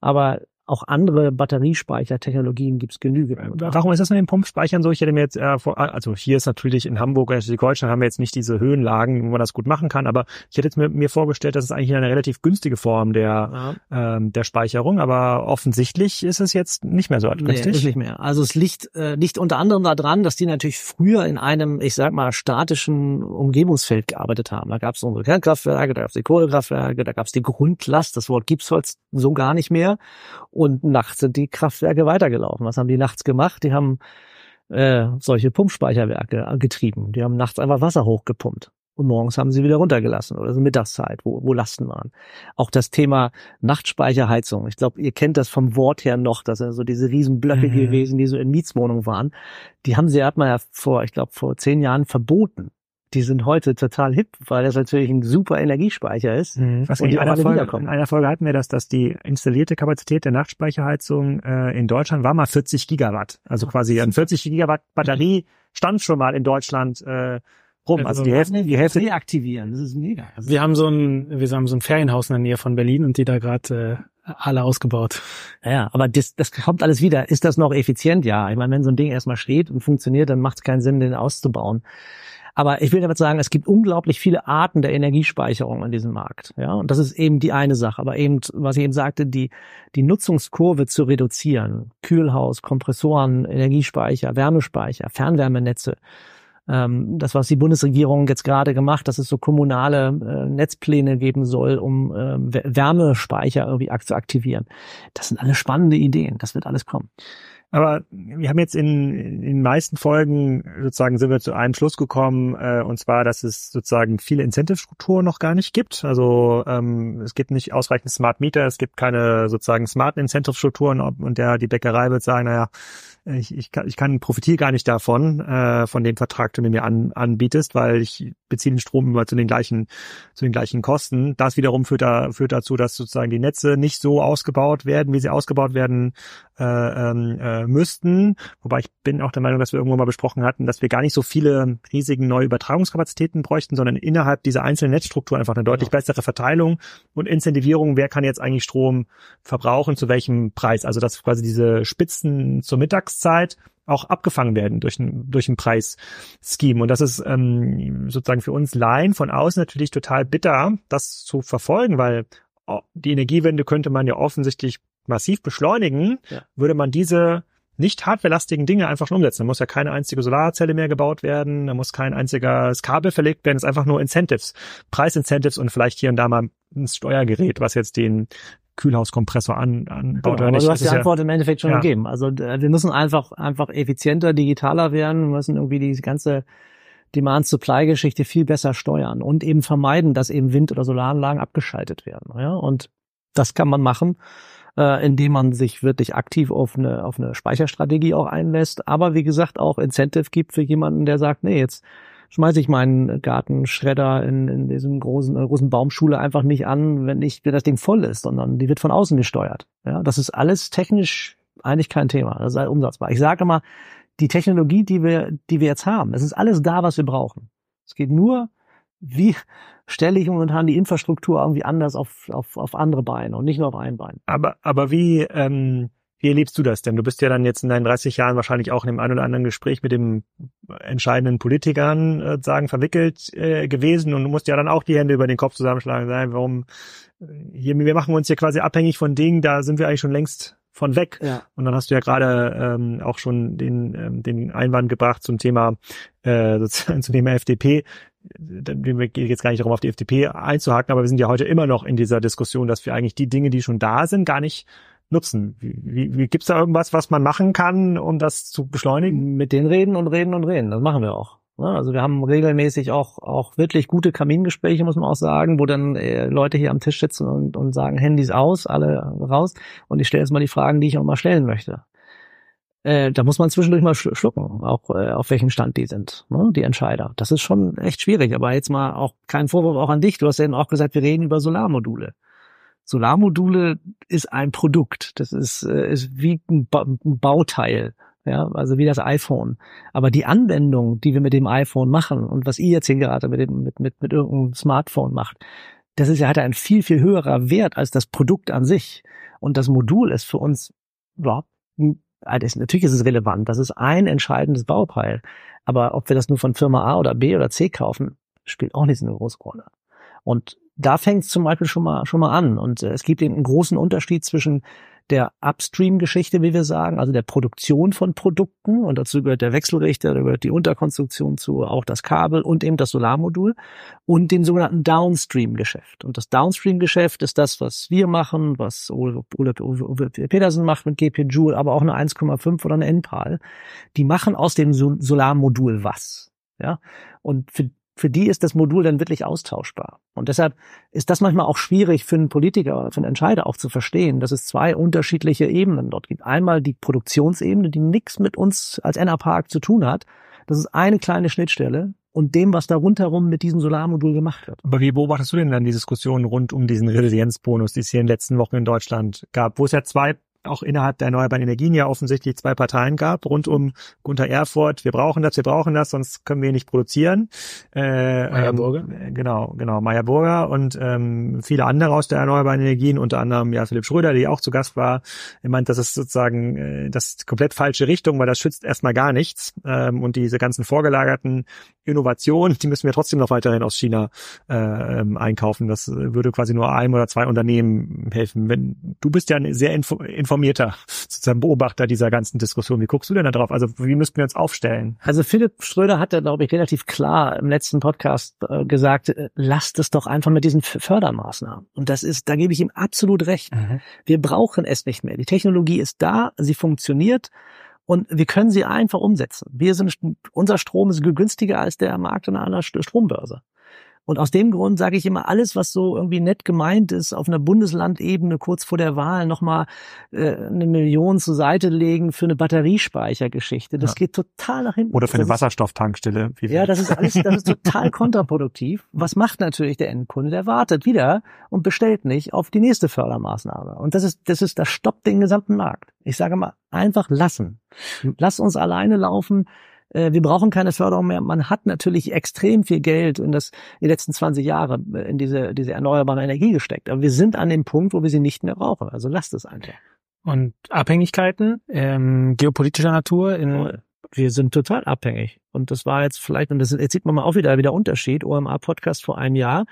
Aber auch andere Batteriespeichertechnologien gibt es genügend. Warum ist das mit den Pumpspeichern so? Ich hätte mir jetzt, äh, vor, also hier ist natürlich in Hamburg, in Schleswig-Holstein haben wir jetzt nicht diese Höhenlagen, wo man das gut machen kann, aber ich hätte jetzt mir, mir vorgestellt, dass es eigentlich eine relativ günstige Form der, ja. ähm, der Speicherung, aber offensichtlich ist es jetzt nicht mehr so günstig. Nee, ist nicht mehr. Also es liegt, äh, liegt unter anderem daran, dass die natürlich früher in einem, ich sag mal, statischen Umgebungsfeld gearbeitet haben. Da gab es unsere Kernkraftwerke, da gab es die Kohlekraftwerke, da gab es die Grundlast, das Wort gibt's heute so gar nicht mehr. Und nachts sind die Kraftwerke weitergelaufen. Was haben die nachts gemacht? Die haben äh, solche Pumpspeicherwerke getrieben. Die haben nachts einfach Wasser hochgepumpt. Und morgens haben sie wieder runtergelassen oder so Mittagszeit, wo, wo Lasten waren. Auch das Thema Nachtspeicherheizung. Ich glaube, ihr kennt das vom Wort her noch. Das sind so diese Riesenblöcke mhm. gewesen, die so in Mietswohnungen waren. Die haben sie, hat man ja vor, ich glaube, vor zehn Jahren verboten die sind heute total hip, weil das natürlich ein super Energiespeicher ist. Mhm. Was in, einer Folge, in einer Folge hatten wir das, dass die installierte Kapazität der Nachtspeicherheizung äh, in Deutschland war mal 40 Gigawatt. Also quasi ein 40 Gigawatt Batterie stand schon mal in Deutschland äh, rum. Also, also die Hälfte, die Hälfte reaktivieren. Das ist mega. Wir haben so ein, wir haben so ein Ferienhaus in der Nähe von Berlin und die da gerade äh, alle ausgebaut. Ja, aber das, das kommt alles wieder. Ist das noch effizient? Ja. Ich meine, wenn so ein Ding erstmal steht und funktioniert, dann macht es keinen Sinn, den auszubauen. Aber ich will damit sagen, es gibt unglaublich viele Arten der Energiespeicherung in diesem Markt. Ja, und das ist eben die eine Sache. Aber eben, was ich eben sagte, die, die Nutzungskurve zu reduzieren. Kühlhaus, Kompressoren, Energiespeicher, Wärmespeicher, Fernwärmenetze. ähm, das, was die Bundesregierung jetzt gerade gemacht, dass es so kommunale äh, Netzpläne geben soll, um äh, Wärmespeicher irgendwie zu aktivieren. Das sind alles spannende Ideen. Das wird alles kommen. Aber wir haben jetzt in, in den meisten Folgen sozusagen sind wir zu einem Schluss gekommen, äh, und zwar, dass es sozusagen viele Incentive-Strukturen noch gar nicht gibt. Also ähm, es gibt nicht ausreichend Smart Meter, es gibt keine sozusagen smarten Incentive-Strukturen und der die Bäckerei wird sagen, naja, ich, ich, kann, ich kann profitiere gar nicht davon, äh, von dem Vertrag, den du mir an, anbietest, weil ich beziehe den Strom immer zu den gleichen, zu den gleichen Kosten. Das wiederum führt, da, führt dazu, dass sozusagen die Netze nicht so ausgebaut werden, wie sie ausgebaut werden äh, ähm, äh, müssten. Wobei ich bin auch der Meinung, dass wir irgendwo mal besprochen hatten, dass wir gar nicht so viele riesigen neue Übertragungskapazitäten bräuchten, sondern innerhalb dieser einzelnen Netzstruktur einfach eine deutlich ja. bessere Verteilung und Incentivierung, wer kann jetzt eigentlich Strom verbrauchen, zu welchem Preis. Also dass quasi diese Spitzen zur Mittags Mittagszeit auch abgefangen werden durch ein, durch ein Preisscheme. Und das ist ähm, sozusagen für uns Laien von außen natürlich total bitter, das zu verfolgen, weil oh, die Energiewende könnte man ja offensichtlich massiv beschleunigen, ja. würde man diese nicht hardwarelastigen Dinge einfach schon umsetzen. Da muss ja keine einzige Solarzelle mehr gebaut werden, da muss kein einziges Kabel verlegt werden, es ist einfach nur Incentives, Preisincentives und vielleicht hier und da mal ein Steuergerät, was jetzt den Kühlhauskompressor an, anbaut. Genau, aber du hast die Antwort im Endeffekt schon ja. gegeben. Also äh, wir müssen einfach einfach effizienter, digitaler werden. Wir müssen irgendwie die ganze Demand-Supply-Geschichte viel besser steuern und eben vermeiden, dass eben Wind- oder Solaranlagen abgeschaltet werden. Ja? Und das kann man machen, äh, indem man sich wirklich aktiv auf eine, auf eine Speicherstrategie auch einlässt. Aber wie gesagt, auch Incentive gibt für jemanden, der sagt, nee, jetzt schmeiße ich meinen Gartenschredder in, in diesem großen, äh, großen Baumschule einfach nicht an, wenn ich, wenn das Ding voll ist, sondern die wird von außen gesteuert. Ja, das ist alles technisch eigentlich kein Thema. Das ist halt umsetzbar. Ich sage mal, die Technologie, die wir, die wir jetzt haben, es ist alles da, was wir brauchen. Es geht nur, wie stelle ich momentan die Infrastruktur irgendwie anders auf, auf, auf andere Beine und nicht nur auf ein Bein. Aber, aber wie, ähm, wie erlebst du das denn? Du bist ja dann jetzt in deinen 30 Jahren wahrscheinlich auch in dem einen oder anderen Gespräch mit dem entscheidenden Politikern äh, sagen verwickelt äh, gewesen und du musst ja dann auch die Hände über den Kopf zusammenschlagen sein, warum äh, hier wir machen uns hier quasi abhängig von Dingen, da sind wir eigentlich schon längst von weg. Ja. Und dann hast du ja gerade ähm, auch schon den ähm, den Einwand gebracht zum Thema äh, sozusagen zum Thema FDP. Wir gehen jetzt gar nicht darum, auf die FDP einzuhaken, aber wir sind ja heute immer noch in dieser Diskussion, dass wir eigentlich die Dinge, die schon da sind, gar nicht nutzen? Wie, wie, wie gibt's da irgendwas, was man machen kann, um das zu beschleunigen? Mit denen reden und reden und reden. Das machen wir auch. Also wir haben regelmäßig auch auch wirklich gute Kamingespräche, muss man auch sagen, wo dann äh, Leute hier am Tisch sitzen und, und sagen Handys aus, alle raus. Und ich stelle jetzt mal die Fragen, die ich auch mal stellen möchte. Äh, da muss man zwischendurch mal schlucken, auch äh, auf welchem Stand die sind, ne, die Entscheider. Das ist schon echt schwierig. Aber jetzt mal auch kein Vorwurf auch an dich. Du hast ja eben auch gesagt, wir reden über Solarmodule. Solarmodule ist ein Produkt. Das ist, äh, ist wie ein, ba ein Bauteil. Ja, also wie das iPhone. Aber die Anwendung, die wir mit dem iPhone machen und was ihr jetzt hier gerade mit, dem, mit, mit, mit irgendeinem Smartphone macht, das ist ja, hat ein viel, viel höherer Wert als das Produkt an sich. Und das Modul ist für uns überhaupt, also natürlich ist es relevant. Das ist ein entscheidendes Bauteil. Aber ob wir das nur von Firma A oder B oder C kaufen, spielt auch nicht so eine große Rolle. Und da fängt es zum Beispiel schon mal schon mal an. Und äh, es gibt eben einen großen Unterschied zwischen der Upstream-Geschichte, wie wir sagen, also der Produktion von Produkten und dazu gehört der Wechselrichter, da gehört die Unterkonstruktion zu, auch das Kabel und eben das Solarmodul und dem sogenannten Downstream-Geschäft. Und das Downstream-Geschäft ist das, was wir machen, was Ole, Petersen macht mit GP Joule, aber auch eine 1,5 oder eine NPAL. Die machen aus dem Solarmodul was. Ja, und für für die ist das Modul dann wirklich austauschbar. Und deshalb ist das manchmal auch schwierig für einen Politiker oder für einen Entscheider auch zu verstehen, dass es zwei unterschiedliche Ebenen dort gibt. Einmal die Produktionsebene, die nichts mit uns als NR-Park zu tun hat. Das ist eine kleine Schnittstelle und dem, was da rundherum mit diesem Solarmodul gemacht wird. Aber wie beobachtest du denn dann die Diskussion rund um diesen Resilienzbonus, die es hier in den letzten Wochen in Deutschland gab, wo es ja zwei auch innerhalb der erneuerbaren Energien ja offensichtlich zwei Parteien gab, rund um Gunter Erfurt, wir brauchen das, wir brauchen das, sonst können wir nicht produzieren. Äh, Meyer ähm, Burger. Genau, genau, Meyer Burger und ähm, viele andere aus der erneuerbaren Energien, unter anderem ja Philipp Schröder, der auch zu Gast war. Er meint, das ist sozusagen äh, das komplett falsche Richtung, weil das schützt erstmal gar nichts. Ähm, und diese ganzen vorgelagerten Innovationen, die müssen wir trotzdem noch weiterhin aus China äh, ähm, einkaufen. Das würde quasi nur einem oder zwei Unternehmen helfen. Wenn du bist ja sehr info informierter sozusagen Beobachter dieser ganzen Diskussion. Wie guckst du denn da drauf? Also wie müssten wir uns aufstellen? Also Philipp Schröder hat ja, glaube ich, relativ klar im letzten Podcast äh, gesagt, äh, lasst es doch einfach mit diesen Fördermaßnahmen. Und das ist, da gebe ich ihm absolut recht. Mhm. Wir brauchen es nicht mehr. Die Technologie ist da, sie funktioniert und wir können sie einfach umsetzen. Wir sind, unser Strom ist günstiger als der Markt an einer Strombörse. Und aus dem Grund sage ich immer, alles, was so irgendwie nett gemeint ist, auf einer Bundeslandebene kurz vor der Wahl nochmal äh, eine Million zur Seite legen für eine Batteriespeichergeschichte, das ja. geht total nach hinten. Oder für eine Wasserstofftankstelle. ja, das ist alles, das ist total kontraproduktiv. Was macht natürlich der Endkunde? Der wartet wieder und bestellt nicht auf die nächste Fördermaßnahme. Und das ist, das ist, das stoppt den gesamten Markt. Ich sage mal, einfach lassen. Lass uns alleine laufen wir brauchen keine Förderung mehr. Man hat natürlich extrem viel Geld in das in die letzten 20 Jahre äh, in diese diese erneuerbare Energie gesteckt. Aber wir sind an dem Punkt, wo wir sie nicht mehr brauchen. Also lasst es einfach. Und Abhängigkeiten ähm, geopolitischer Natur in wir sind total abhängig. Und das war jetzt vielleicht, und das, jetzt sieht man mal auch wieder wieder Unterschied, OMA-Podcast vor einem Jahr.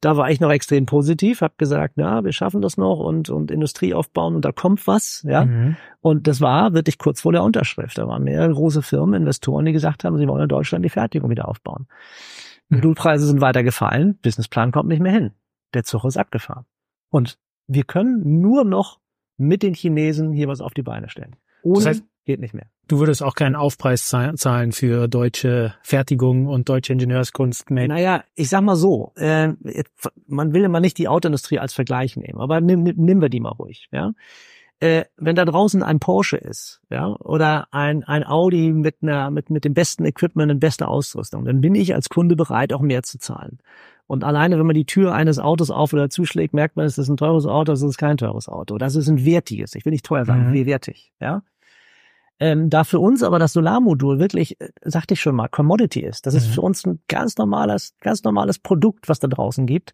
Da war ich noch extrem positiv, habe gesagt, na, wir schaffen das noch und, und Industrie aufbauen und da kommt was, ja. Mhm. Und das war wirklich kurz vor der Unterschrift. Da waren mehrere große Firmen, Investoren, die gesagt haben, sie wollen in Deutschland die Fertigung wieder aufbauen. Mhm. Blutpreise sind weiter gefallen, Businessplan kommt nicht mehr hin. Der Zug ist abgefahren. Und wir können nur noch mit den Chinesen hier was auf die Beine stellen. Ohne das heißt, geht nicht mehr. Du würdest auch keinen Aufpreis zahlen für deutsche Fertigung und deutsche Ingenieurskunst. Made. Naja, ich sag mal so, äh, man will immer nicht die Autoindustrie als Vergleich nehmen, aber nimm, nehmen wir die mal ruhig. Ja, äh, wenn da draußen ein Porsche ist, ja, oder ein ein Audi mit einer mit mit dem besten Equipment und bester Ausrüstung, dann bin ich als Kunde bereit, auch mehr zu zahlen. Und alleine, wenn man die Tür eines Autos auf oder zuschlägt, merkt man, es ist ein teures Auto, es ist kein teures Auto. Das ist ein wertiges. Ich will nicht teuer sagen, mhm. wertig. Ja. Ähm, da für uns aber das Solarmodul wirklich, äh, sagte ich schon mal, Commodity ist. Das mhm. ist für uns ein ganz normales, ganz normales Produkt, was da draußen gibt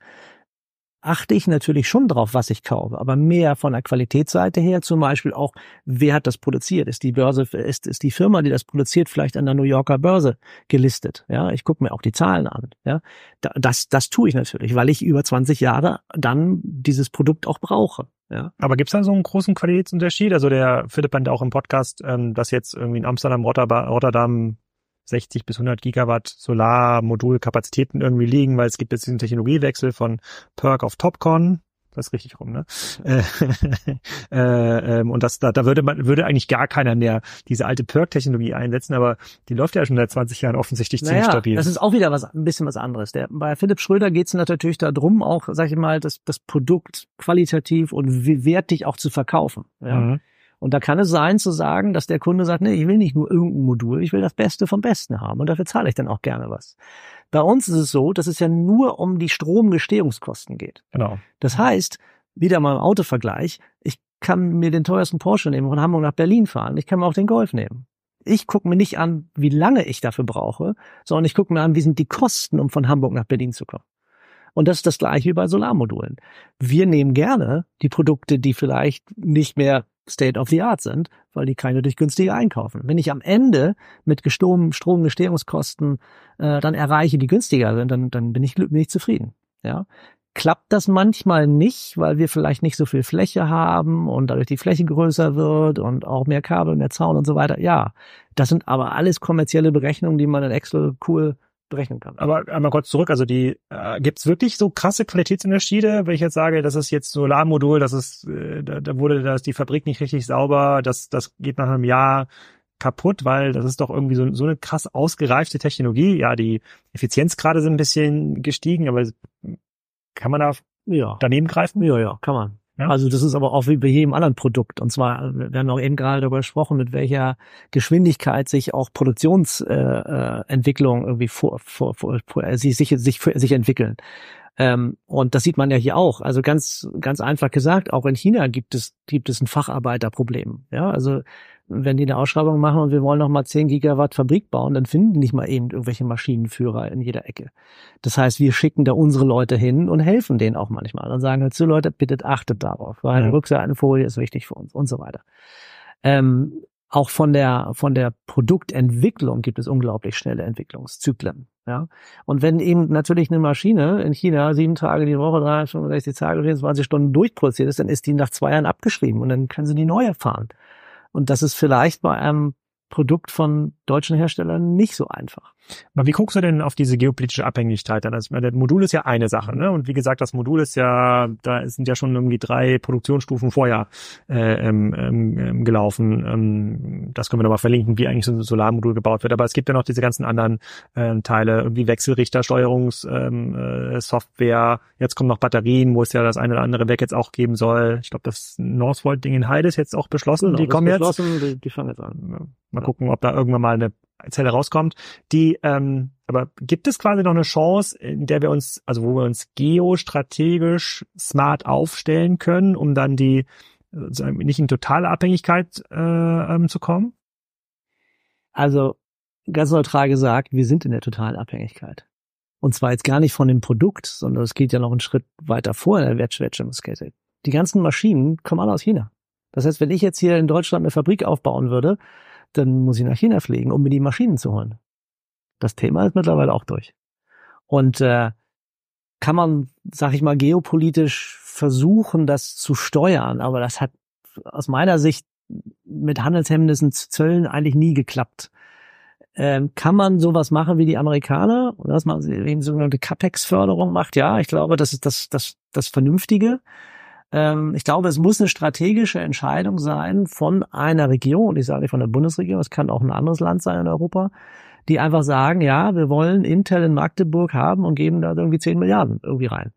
achte ich natürlich schon drauf, was ich kaufe, aber mehr von der Qualitätsseite her, zum Beispiel auch, wer hat das produziert? Ist die Börse, ist, ist die Firma, die das produziert, vielleicht an der New Yorker Börse gelistet? Ja, ich gucke mir auch die Zahlen an. Ja, das, das tue ich natürlich, weil ich über 20 Jahre dann dieses Produkt auch brauche. Ja. Aber gibt's da so einen großen Qualitätsunterschied? Also der Philipp hat auch im Podcast, ähm, dass jetzt irgendwie in Amsterdam, Rotterdam 60 bis 100 Gigawatt Solarmodulkapazitäten irgendwie liegen, weil es gibt jetzt diesen Technologiewechsel von PERC auf Topcon. Das ist richtig rum, ne? Äh, äh, ähm, und das, da, da würde man, würde eigentlich gar keiner mehr diese alte PERC-Technologie einsetzen, aber die läuft ja schon seit 20 Jahren offensichtlich naja, ziemlich stabil. Das ist auch wieder was, ein bisschen was anderes. Der, bei Philipp Schröder geht es natürlich darum, auch, sag ich mal, das, das Produkt qualitativ und wertig auch zu verkaufen. Ja? Mhm. Und da kann es sein zu sagen, dass der Kunde sagt, nee, ich will nicht nur irgendein Modul, ich will das Beste vom Besten haben und dafür zahle ich dann auch gerne was. Bei uns ist es so, dass es ja nur um die Stromgestehungskosten geht. Genau. Das heißt, wieder mal im Autovergleich, ich kann mir den teuersten Porsche nehmen von Hamburg nach Berlin fahren. Ich kann mir auch den Golf nehmen. Ich gucke mir nicht an, wie lange ich dafür brauche, sondern ich gucke mir an, wie sind die Kosten, um von Hamburg nach Berlin zu kommen. Und das ist das gleiche wie bei Solarmodulen. Wir nehmen gerne die Produkte, die vielleicht nicht mehr State of the Art sind, weil die keine durch günstige einkaufen. Wenn ich am Ende mit Stromgestehungskosten äh, dann erreiche, die günstiger sind, dann, dann bin ich, bin ich zufrieden. Ja. Klappt das manchmal nicht, weil wir vielleicht nicht so viel Fläche haben und dadurch die Fläche größer wird und auch mehr Kabel, mehr Zaun und so weiter? Ja, das sind aber alles kommerzielle Berechnungen, die man in Excel cool berechnen kann. Aber einmal kurz zurück, also die äh, gibt es wirklich so krasse Qualitätsunterschiede, wenn ich jetzt sage, das ist jetzt Solarmodul, das ist, äh, da, da wurde das die Fabrik nicht richtig sauber, das, das geht nach einem Jahr kaputt, weil das ist doch irgendwie so, so eine krass ausgereifte Technologie. Ja, die Effizienzgrade sind ein bisschen gestiegen, aber kann man da ja. daneben greifen? Ja, ja, kann man. Also das ist aber auch wie bei jedem anderen Produkt. Und zwar, wir haben auch eben gerade darüber gesprochen, mit welcher Geschwindigkeit sich auch Produktionsentwicklung äh, äh irgendwie vor, vor, vor, vor äh, sich, sich, sich, sich entwickeln. Ähm, und das sieht man ja hier auch. Also ganz, ganz einfach gesagt, auch in China gibt es, gibt es ein Facharbeiterproblem. Ja, also wenn die eine Ausschreibung machen und wir wollen noch mal 10 Gigawatt Fabrik bauen, dann finden die nicht mal eben irgendwelche Maschinenführer in jeder Ecke. Das heißt, wir schicken da unsere Leute hin und helfen denen auch manchmal und sagen halt zu Leute, bitte achtet darauf, weil ja. Rückseitenfolie ist wichtig für uns und so weiter. Ähm, auch von der, von der Produktentwicklung gibt es unglaublich schnelle Entwicklungszyklen. Ja. Und wenn eben natürlich eine Maschine in China sieben Tage die Woche, 365 Tage, 24 Stunden durchproduziert ist, dann ist die nach zwei Jahren abgeschrieben und dann können sie die neue fahren. Und das ist vielleicht bei einem Produkt von deutschen Herstellern nicht so einfach. Aber wie guckst du denn auf diese geopolitische Abhängigkeit dann? Also, das Modul ist ja eine Sache, ne? Und wie gesagt, das Modul ist ja, da sind ja schon irgendwie drei Produktionsstufen vorher äh, ähm, ähm, gelaufen. Ähm, das können wir nochmal verlinken, wie eigentlich so ein Solarmodul gebaut wird. Aber es gibt ja noch diese ganzen anderen ähm, Teile, irgendwie Wechselrichter, Steuerungssoftware. Ähm, äh, jetzt kommen noch Batterien, wo es ja das eine oder andere Werk jetzt auch geben soll. Ich glaube, das Northvolt-Ding in Heide ist jetzt auch beschlossen. Genau, die kommen jetzt. Die, die fangen jetzt an. Mal gucken, ob da irgendwann mal eine Zelle rauskommt. Die, ähm, aber gibt es quasi noch eine Chance, in der wir uns, also wo wir uns geostrategisch smart aufstellen können, um dann die nicht in totale Abhängigkeit äh, ähm, zu kommen? Also ganz neutral gesagt, wir sind in der totalen Abhängigkeit. Und zwar jetzt gar nicht von dem Produkt, sondern es geht ja noch einen Schritt weiter vor in der Wertschöpfungskette. Die ganzen Maschinen kommen alle aus China. Das heißt, wenn ich jetzt hier in Deutschland eine Fabrik aufbauen würde, dann muss ich nach China fliegen, um mir die Maschinen zu holen. Das Thema ist mittlerweile auch durch. Und äh, kann man, sag ich mal, geopolitisch versuchen, das zu steuern, aber das hat aus meiner Sicht mit Handelshemmnissen zu Zöllen eigentlich nie geklappt. Ähm, kann man sowas machen wie die Amerikaner, dass man eben sogenannte CAPEX-Förderung macht? Ja, ich glaube, das ist das, das, das Vernünftige. Ähm, ich glaube, es muss eine strategische Entscheidung sein von einer Region, ich sage nicht von der Bundesregierung, es kann auch ein anderes Land sein in Europa, die einfach sagen, ja, wir wollen Intel in Magdeburg haben und geben da irgendwie 10 Milliarden irgendwie rein.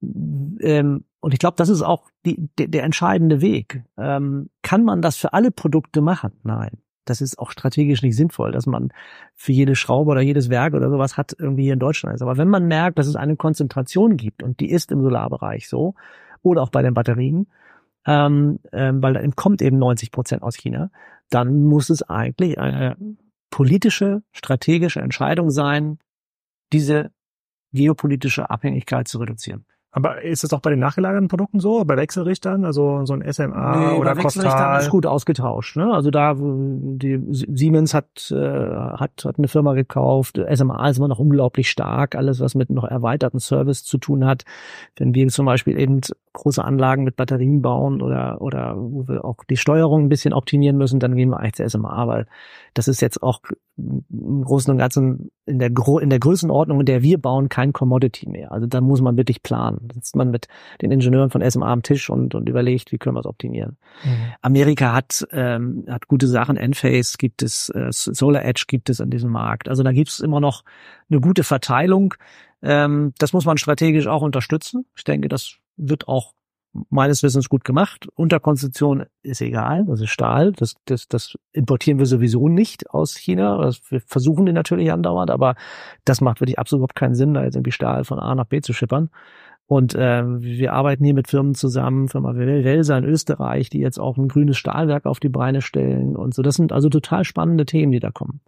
Ähm, und ich glaube, das ist auch die, der, der entscheidende Weg. Ähm, kann man das für alle Produkte machen? Nein. Das ist auch strategisch nicht sinnvoll, dass man für jede Schraube oder jedes Werk oder sowas hat irgendwie hier in Deutschland. Aber wenn man merkt, dass es eine Konzentration gibt und die ist im Solarbereich so, oder auch bei den Batterien, ähm, ähm, weil da kommt eben 90 Prozent aus China, dann muss es eigentlich eine politische, strategische Entscheidung sein, diese geopolitische Abhängigkeit zu reduzieren. Aber ist es auch bei den nachgelagerten Produkten so, bei Wechselrichtern, also so ein SMA nee, oder bei Wechselrichtern ist gut ausgetauscht. Ne? Also da die Siemens hat, äh, hat hat eine Firma gekauft, SMA ist immer noch unglaublich stark, alles was mit noch erweiterten Service zu tun hat. Wenn wir zum Beispiel eben große Anlagen mit Batterien bauen oder oder wo wir auch die Steuerung ein bisschen optimieren müssen, dann gehen wir eigentlich zu SMA, weil das ist jetzt auch im Großen und Ganzen in der, Gro in der Größenordnung, in der wir bauen, kein Commodity mehr. Also da muss man wirklich planen. Da sitzt man mit den Ingenieuren von SMA am Tisch und, und überlegt, wie können wir es optimieren. Mhm. Amerika hat, ähm, hat gute Sachen. Enphase gibt es, äh, Solar Edge gibt es an diesem Markt. Also da gibt es immer noch eine gute Verteilung. Ähm, das muss man strategisch auch unterstützen. Ich denke, das wird auch meines Wissens gut gemacht. Unterkonstruktion ist egal, das ist Stahl. Das, das, das importieren wir sowieso nicht aus China. Das, wir versuchen den natürlich andauernd, aber das macht wirklich absolut überhaupt keinen Sinn, da jetzt irgendwie Stahl von A nach B zu schippern. Und äh, wir arbeiten hier mit Firmen zusammen, Firma Welser in Österreich, die jetzt auch ein grünes Stahlwerk auf die Beine stellen und so. Das sind also total spannende Themen, die da kommen.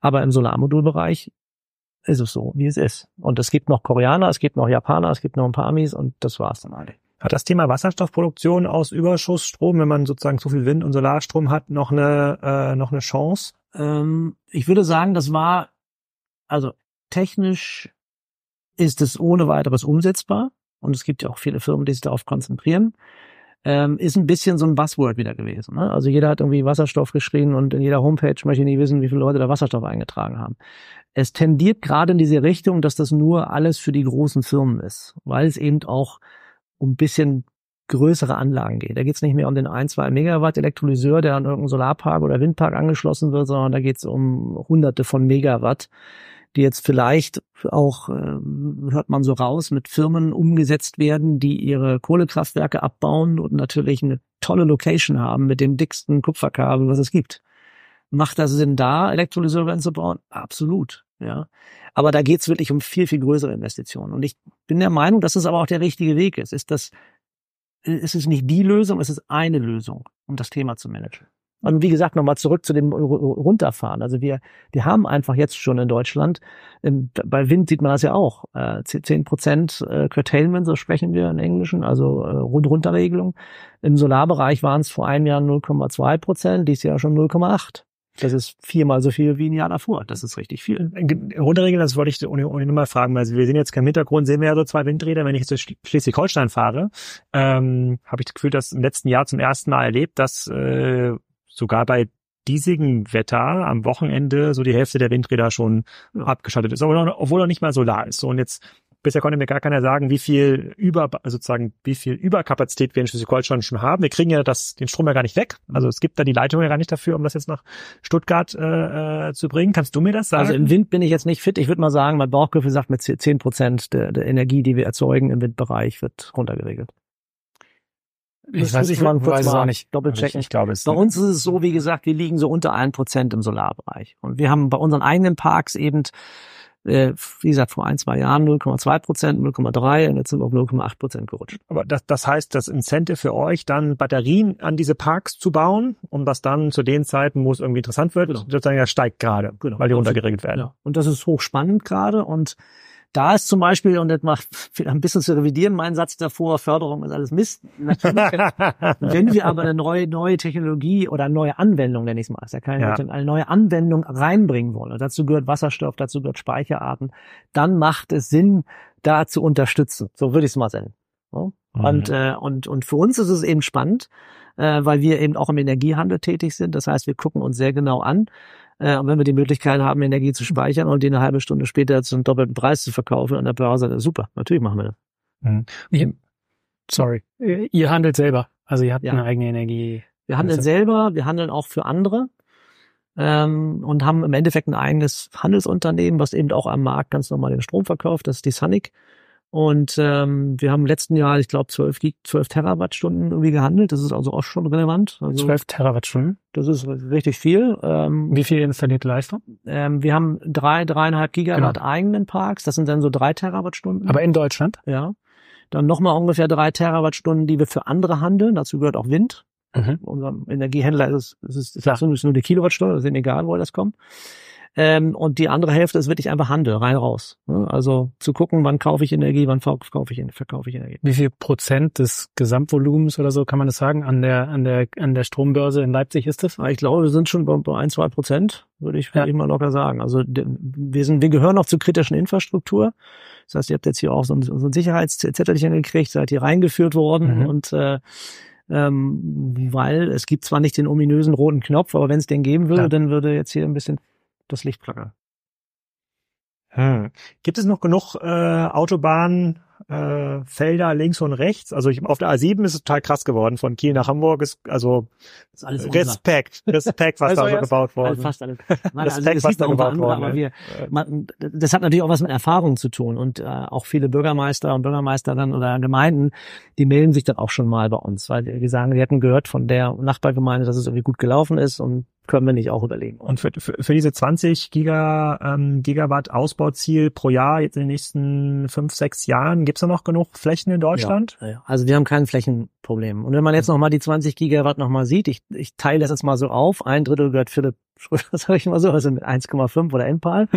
Aber im Solarmodulbereich ist es so, wie es ist. Und es gibt noch Koreaner, es gibt noch Japaner, es gibt noch ein paar Amis und das war's dann eigentlich. Hat das Thema Wasserstoffproduktion aus Überschussstrom, wenn man sozusagen zu viel Wind- und Solarstrom hat, noch eine, äh, noch eine Chance? Ähm, ich würde sagen, das war, also technisch ist es ohne weiteres umsetzbar. Und es gibt ja auch viele Firmen, die sich darauf konzentrieren. Ähm, ist ein bisschen so ein Buzzword wieder gewesen. Ne? Also jeder hat irgendwie Wasserstoff geschrien und in jeder Homepage möchte ich nicht wissen, wie viele Leute da Wasserstoff eingetragen haben. Es tendiert gerade in diese Richtung, dass das nur alles für die großen Firmen ist, weil es eben auch um ein bisschen größere Anlagen geht. Da geht es nicht mehr um den 1, 2 Megawatt Elektrolyseur, der an irgendeinen Solarpark oder Windpark angeschlossen wird, sondern da geht es um hunderte von Megawatt, die jetzt vielleicht auch, äh, hört man so raus, mit Firmen umgesetzt werden, die ihre Kohlekraftwerke abbauen und natürlich eine tolle Location haben mit dem dicksten Kupferkabel, was es gibt. Macht das Sinn, da Elektrolyseure einzubauen? Absolut. Ja. Aber da geht's wirklich um viel, viel größere Investitionen. Und ich bin der Meinung, dass es aber auch der richtige Weg ist. Ist das, ist es nicht die Lösung, es ist eine Lösung, um das Thema zu managen. Und wie gesagt, nochmal zurück zu dem Runterfahren. Also wir, wir haben einfach jetzt schon in Deutschland, bei Wind sieht man das ja auch, äh, zehn Prozent äh, Curtailment, so sprechen wir in Englischen, also äh, Runterregelung. Im Solarbereich waren es vor einem Jahr 0,2 Prozent, dies Jahr schon 0,8. Das ist viermal so viel wie ein Jahr davor. Das ist richtig viel. Runterregeln, das wollte ich ohne, ohne mal fragen, weil wir sehen jetzt keinen Hintergrund, sehen wir ja so zwei Windräder. Wenn ich jetzt durch Schleswig-Holstein fahre, ähm, habe ich das Gefühl, dass im letzten Jahr zum ersten Mal erlebt, dass äh, sogar bei diesigem Wetter am Wochenende so die Hälfte der Windräder schon abgeschaltet ist, obwohl noch nicht mal Solar ist. So, und jetzt bisher konnte mir gar keiner sagen, wie viel über, also sozusagen, wie viel Überkapazität wir in Schleswig-Holstein schon haben. Wir kriegen ja das, den Strom ja gar nicht weg. Also es gibt da die Leitung ja gar nicht dafür, um das jetzt nach Stuttgart äh, äh zu bringen. Kannst du mir das sagen? Also im Wind bin ich jetzt nicht fit. Ich würde mal sagen, mein Bauchgefühl sagt, mit zehn Prozent der, der Energie, die wir erzeugen im Windbereich, wird runtergeregelt. Ich weiß, ich mal kurz mal nicht. doppelchecken. Ich, ich glaube es. Bei uns ist es so, wie gesagt, wir liegen so unter ein Prozent im Solarbereich. Und wir haben bei unseren eigenen Parks eben äh, wie gesagt, vor ein, zwei Jahren 0,2 Prozent, 0,3 und jetzt sind wir auf 0,8 Prozent gerutscht. Aber das, das heißt, das Incentive für euch, dann Batterien an diese Parks zu bauen, um das dann zu den Zeiten, wo es irgendwie interessant wird, genau. sozusagen ja steigt gerade, genau. weil die runtergeregelt werden. Ja. Und das ist hochspannend gerade und da ist zum Beispiel, und das macht ein bisschen zu revidieren, mein Satz davor, Förderung ist alles Mist. Wenn wir aber eine neue, neue Technologie oder eine neue Anwendung, nenne ich es mal, ist ja keine ja. eine neue Anwendung reinbringen wollen, und dazu gehört Wasserstoff, dazu gehört Speicherarten, dann macht es Sinn, da zu unterstützen. So würde ich es mal sagen. So. Mhm. Und, äh, und, und für uns ist es eben spannend, äh, weil wir eben auch im Energiehandel tätig sind. Das heißt, wir gucken uns sehr genau an, äh, und wenn wir die Möglichkeit haben, Energie zu speichern und die eine halbe Stunde später zum doppelten Preis zu verkaufen an der Börse, super, natürlich machen wir das. Mhm. Ich, sorry, ihr handelt selber, also ihr habt ja. eine eigene Energie. Wir handeln also. selber, wir handeln auch für andere ähm, und haben im Endeffekt ein eigenes Handelsunternehmen, was eben auch am Markt ganz normal den Strom verkauft, das ist die Sonic. Und ähm, wir haben im letzten Jahr, ich glaube, 12, 12 Terawattstunden irgendwie gehandelt. Das ist also auch schon relevant. Also, 12 Terawattstunden? Das ist richtig viel. Ähm, Wie viel installierte Leistung? Ähm, wir haben drei, dreieinhalb Gigawatt genau. eigenen Parks. Das sind dann so drei Terawattstunden. Aber in Deutschland? Ja. Dann nochmal ungefähr drei Terawattstunden, die wir für andere handeln. Dazu gehört auch Wind. Mhm. Unser Energiehändler ist, es ist, ist, ist nur die Kilowattstunde, das ist egal, wo das kommt. Ähm, und die andere Hälfte ist wirklich einfach Handel, rein raus. Ne? Also zu gucken, wann kaufe ich Energie, wann verkaufe ich, verkaufe ich Energie. Wie viel Prozent des Gesamtvolumens oder so kann man das sagen an der an der an der Strombörse in Leipzig ist das? Ich glaube, wir sind schon bei, ein zwei Prozent, würde ich, ja. ich mal locker sagen. Also wir sind, wir gehören noch zur kritischen Infrastruktur. Das heißt, ihr habt jetzt hier auch so ein, so ein Sicherheitszettelchen gekriegt, seid hier reingeführt worden mhm. und äh, ähm, weil es gibt zwar nicht den ominösen roten Knopf, aber wenn es den geben würde, ja. dann würde jetzt hier ein bisschen das Licht flackert. Hm. Gibt es noch genug äh, Autobahnen, äh, Felder links und rechts? Also ich, auf der A7 ist es total krass geworden. Von Kiel nach Hamburg ist also ist alles Respekt, Respekt, was also da so gebaut. Fast alles. Nein, Respekt, also was da gebaut andere, worden. Aber wir, man, das hat natürlich auch was mit Erfahrung zu tun und äh, auch viele Bürgermeister und Bürgermeisterinnen oder Gemeinden, die melden sich dann auch schon mal bei uns, weil die sagen, die hätten gehört von der Nachbargemeinde, dass es irgendwie gut gelaufen ist und können wir nicht auch überlegen. Und für, für, für diese 20 Giga, ähm, Gigawatt Ausbauziel pro Jahr jetzt in den nächsten fünf, sechs Jahren, gibt's da noch genug Flächen in Deutschland? Ja, ja. Also wir haben kein Flächenproblem. Und wenn man jetzt nochmal die 20 Gigawatt nochmal sieht, ich, ich teile das jetzt mal so auf, ein Drittel gehört Philipp Schröder, sag ich mal so, also mit 1,5 oder Enpal.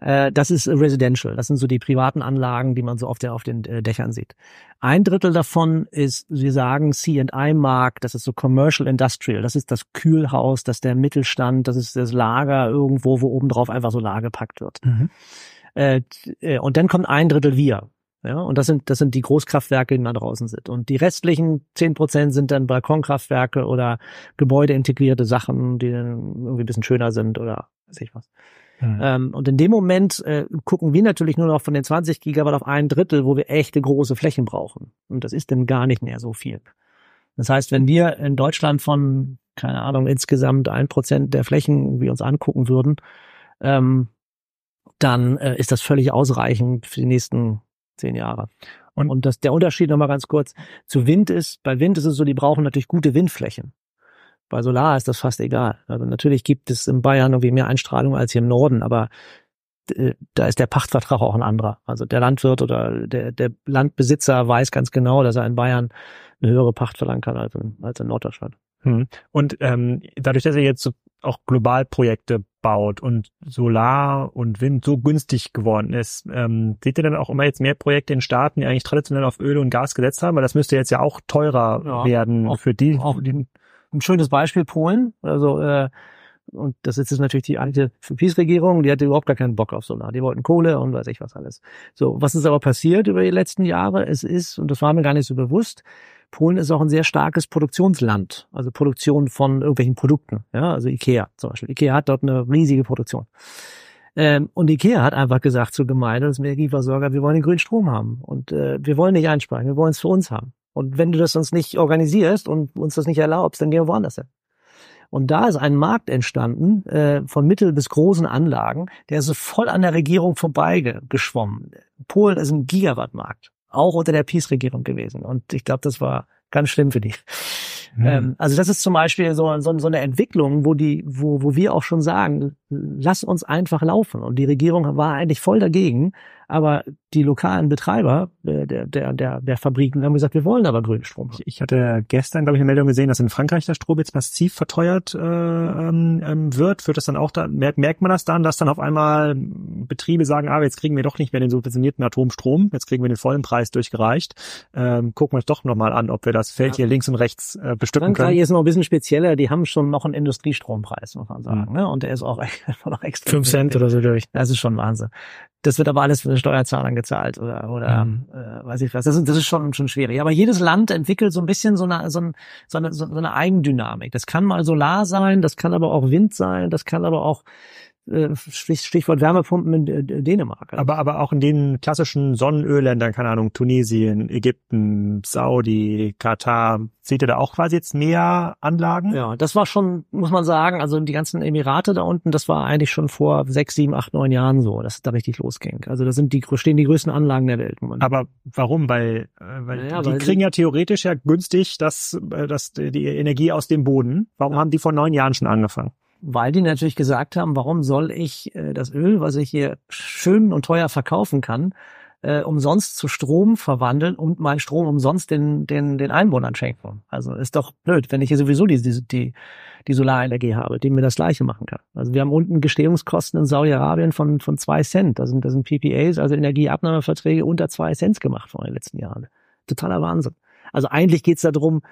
Äh, das ist Residential. Das sind so die privaten Anlagen, die man so auf, der, auf den äh, Dächern sieht. Ein Drittel davon ist, wir sagen C&I-Markt, das ist so Commercial Industrial. Das ist das Kühlhaus, das ist der Mittelstand, das ist das Lager irgendwo, wo obendrauf einfach so Lager gepackt wird. Mhm. Äh, und dann kommt ein Drittel wir. Ja, und das sind, das sind die Großkraftwerke, die da draußen sind. Und die restlichen zehn Prozent sind dann Balkonkraftwerke oder gebäudeintegrierte Sachen, die dann irgendwie ein bisschen schöner sind oder weiß ich was. Mhm. Ähm, und in dem Moment äh, gucken wir natürlich nur noch von den 20 Gigawatt auf ein Drittel, wo wir echte große Flächen brauchen. Und das ist dann gar nicht mehr so viel. Das heißt, wenn wir in Deutschland von, keine Ahnung, insgesamt ein Prozent der Flächen wir uns angucken würden, ähm, dann äh, ist das völlig ausreichend für die nächsten zehn Jahre. Und, und das, der Unterschied nochmal ganz kurz zu Wind ist, bei Wind ist es so, die brauchen natürlich gute Windflächen. Bei Solar ist das fast egal. Also natürlich gibt es in Bayern irgendwie mehr Einstrahlung als hier im Norden, aber äh, da ist der Pachtvertrag auch ein anderer. Also der Landwirt oder der, der Landbesitzer weiß ganz genau, dass er in Bayern eine höhere Pacht verlangen kann als in, als in Norddeutschland. Hm. Und ähm, dadurch, dass er jetzt so auch global Projekte baut und Solar und Wind so günstig geworden ist, ähm, seht ihr dann auch immer jetzt mehr Projekte in Staaten, die eigentlich traditionell auf Öl und Gas gesetzt haben? Weil das müsste jetzt ja auch teurer ja, werden auch, für die, auch, die ein schönes Beispiel Polen. Also äh, und das ist jetzt natürlich die alte Peace-Regierung, die hatte überhaupt gar keinen Bock auf Solar. Die wollten Kohle und weiß ich was alles. So, was ist aber passiert über die letzten Jahre? Es ist, und das war mir gar nicht so bewusst, Polen ist auch ein sehr starkes Produktionsland, also Produktion von irgendwelchen Produkten. Ja, also Ikea zum Beispiel. Ikea hat dort eine riesige Produktion. Ähm, und Ikea hat einfach gesagt zur Gemeinde, das Energieversorger, wir wollen den grünen Strom haben und äh, wir wollen nicht einsparen, wir wollen es für uns haben. Und wenn du das uns nicht organisierst und uns das nicht erlaubst, dann gehen wir woanders hin. Und da ist ein Markt entstanden äh, von mittel bis großen Anlagen, der ist so voll an der Regierung vorbeigeschwommen. Polen ist ein Gigawattmarkt, auch unter der Peace-Regierung gewesen. Und ich glaube, das war ganz schlimm für die. Mhm. Ähm, also das ist zum Beispiel so, so, so eine Entwicklung, wo die, wo, wo wir auch schon sagen, lass uns einfach laufen. Und die Regierung war eigentlich voll dagegen, aber die lokalen Betreiber äh, der, der, der, der Fabriken haben gesagt, wir wollen aber grünen Strom. Ich hatte gestern, glaube ich, eine Meldung gesehen, dass in Frankreich der Strom jetzt massiv verteuert äh, ähm, ähm, wird. Wird das dann auch da, merkt, merkt man das dann, dass dann auf einmal Betriebe sagen, ah, jetzt kriegen wir doch nicht mehr den subventionierten Atomstrom, jetzt kriegen wir den vollen Preis durchgereicht. Ähm, gucken wir uns doch nochmal an, ob wir das Feld ja. hier links und rechts äh, bestücken Frankreich können. ist noch ein bisschen spezieller, die haben schon noch einen Industriestrompreis, muss man sagen. Mhm. Ne? Und der ist auch, auch extra. Fünf Cent oder so, glaube ich. Das ist schon Wahnsinn. Das wird aber alles für den Steuerzahler gezahlt oder, oder mhm. äh, weiß ich was. Das ist, das ist schon, schon schwierig. Aber jedes Land entwickelt so ein bisschen so eine, so, ein, so, eine, so eine Eigendynamik. Das kann mal Solar sein, das kann aber auch Wind sein, das kann aber auch Stichwort Wärmepumpen in äh, Dänemark. Aber, aber auch in den klassischen Sonnenölländern, keine Ahnung, Tunesien, Ägypten, Saudi, Katar, seht ihr da auch quasi jetzt mehr Anlagen? Ja, das war schon, muss man sagen, also die ganzen Emirate da unten, das war eigentlich schon vor sechs, sieben, acht, neun Jahren so, dass es da richtig losging. Also da sind die, stehen die größten Anlagen der Welt. Aber warum? Weil, äh, weil naja, die weil kriegen ja theoretisch ja günstig das, das, die Energie aus dem Boden. Warum haben die vor neun Jahren schon angefangen? Weil die natürlich gesagt haben, warum soll ich äh, das Öl, was ich hier schön und teuer verkaufen kann, äh, umsonst zu Strom verwandeln und meinen Strom umsonst den, den, den Einwohnern schenken. Also ist doch blöd, wenn ich hier sowieso die, die, die, die Solarenergie habe, die mir das Gleiche machen kann. Also wir haben unten Gestehungskosten in Saudi-Arabien von, von zwei Cent. Da sind, das sind PPAs, also Energieabnahmeverträge unter zwei Cent gemacht vor den letzten Jahren. Totaler Wahnsinn. Also eigentlich geht's darum,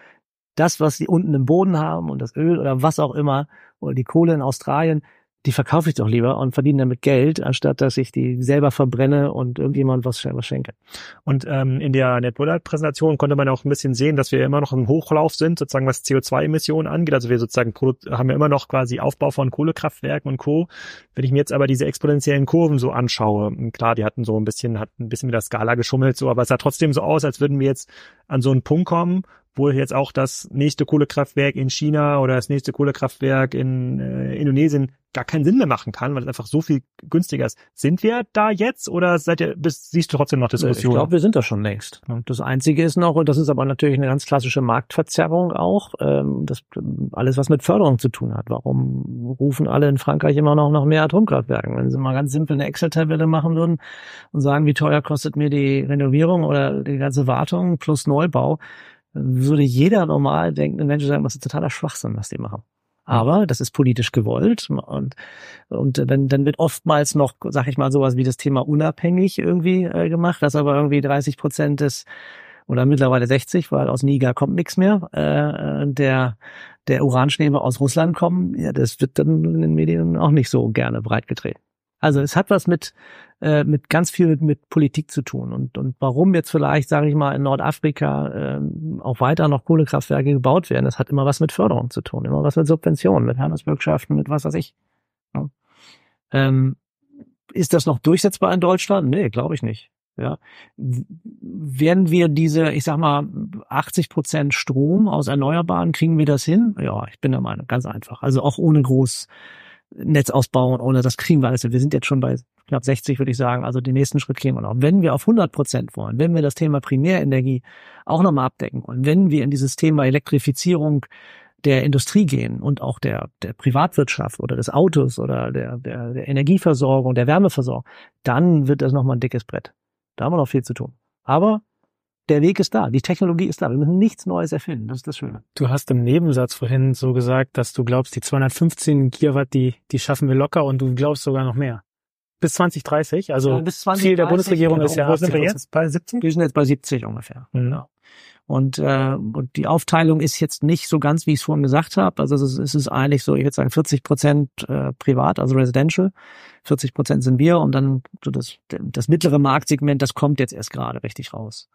das, was sie unten im Boden haben und das Öl oder was auch immer oder die Kohle in Australien, die verkaufe ich doch lieber und verdiene damit Geld, anstatt dass ich die selber verbrenne und irgendjemand was, schenke. Und ähm, in der NetBullard-Präsentation konnte man auch ein bisschen sehen, dass wir immer noch im Hochlauf sind, sozusagen was CO2-Emissionen angeht. Also wir sozusagen haben ja immer noch quasi Aufbau von Kohlekraftwerken und Co. Wenn ich mir jetzt aber diese exponentiellen Kurven so anschaue, klar, die hatten so ein bisschen, hat ein bisschen mit der Skala geschummelt, so, aber es sah trotzdem so aus, als würden wir jetzt an so einen Punkt kommen, wo jetzt auch das nächste Kohlekraftwerk in China oder das nächste Kohlekraftwerk in äh, Indonesien gar keinen Sinn mehr machen kann, weil es einfach so viel günstiger ist. Sind wir da jetzt oder seid ihr, bist, siehst du trotzdem noch Diskussionen? Ich glaube, wir sind da schon längst. Das Einzige ist noch, und das ist aber natürlich eine ganz klassische Marktverzerrung auch, ähm, das alles, was mit Förderung zu tun hat. Warum rufen alle in Frankreich immer noch, noch mehr Atomkraftwerke? Wenn sie mal ganz simpel eine Excel-Tabelle machen würden und sagen, wie teuer kostet mir die Renovierung oder die ganze Wartung plus Neubau, würde jeder normal denkende Mensch sagen, das ist totaler Schwachsinn, was die machen. Aber das ist politisch gewollt und, und dann, dann wird oftmals noch, sag ich mal, sowas wie das Thema unabhängig irgendwie äh, gemacht, dass aber irgendwie 30 Prozent des oder mittlerweile 60, weil aus Niger kommt nichts mehr, äh, der der Uranschnäbe aus Russland kommen, ja, das wird dann in den Medien auch nicht so gerne breitgetreten. Also es hat was mit äh, mit ganz viel mit, mit Politik zu tun und und warum jetzt vielleicht sage ich mal in Nordafrika äh, auch weiter noch Kohlekraftwerke gebaut werden, das hat immer was mit Förderung zu tun, immer was mit Subventionen, mit Handelsbürgschaften, mit was weiß ich. Ja. Ähm, ist das noch durchsetzbar in Deutschland? Nee, glaube ich nicht. Ja, werden wir diese, ich sag mal, 80 Prozent Strom aus Erneuerbaren, kriegen wir das hin? Ja, ich bin der Meinung, ganz einfach. Also auch ohne groß Netzausbau und ohne das kriegen wir alles. Wir sind jetzt schon bei knapp 60, würde ich sagen. Also den nächsten Schritt kriegen wir noch. Wenn wir auf 100 Prozent wollen, wenn wir das Thema Primärenergie auch nochmal abdecken wollen, wenn wir in dieses Thema Elektrifizierung der Industrie gehen und auch der, der Privatwirtschaft oder des Autos oder der, der, der Energieversorgung, der Wärmeversorgung, dann wird das nochmal ein dickes Brett. Da haben wir noch viel zu tun. Aber der Weg ist da, die Technologie ist da. Wir müssen nichts Neues erfinden. Das ist das Schöne. Du hast im Nebensatz vorhin so gesagt, dass du glaubst, die 215 Gigawatt, die, die schaffen wir locker und du glaubst sogar noch mehr. Bis 2030, also ja, bis 2030, Ziel der Bundesregierung ist ja. Wo sind wir jetzt? Bei 70? Wir sind jetzt bei 70 ungefähr. Mhm. Ja. Und, äh, und die Aufteilung ist jetzt nicht so ganz, wie ich es vorhin gesagt habe. Also es ist, es ist eigentlich so, ich würde sagen, 40 Prozent äh, privat, also residential, 40 Prozent sind wir und dann so das, das mittlere Marktsegment, das kommt jetzt erst gerade richtig raus.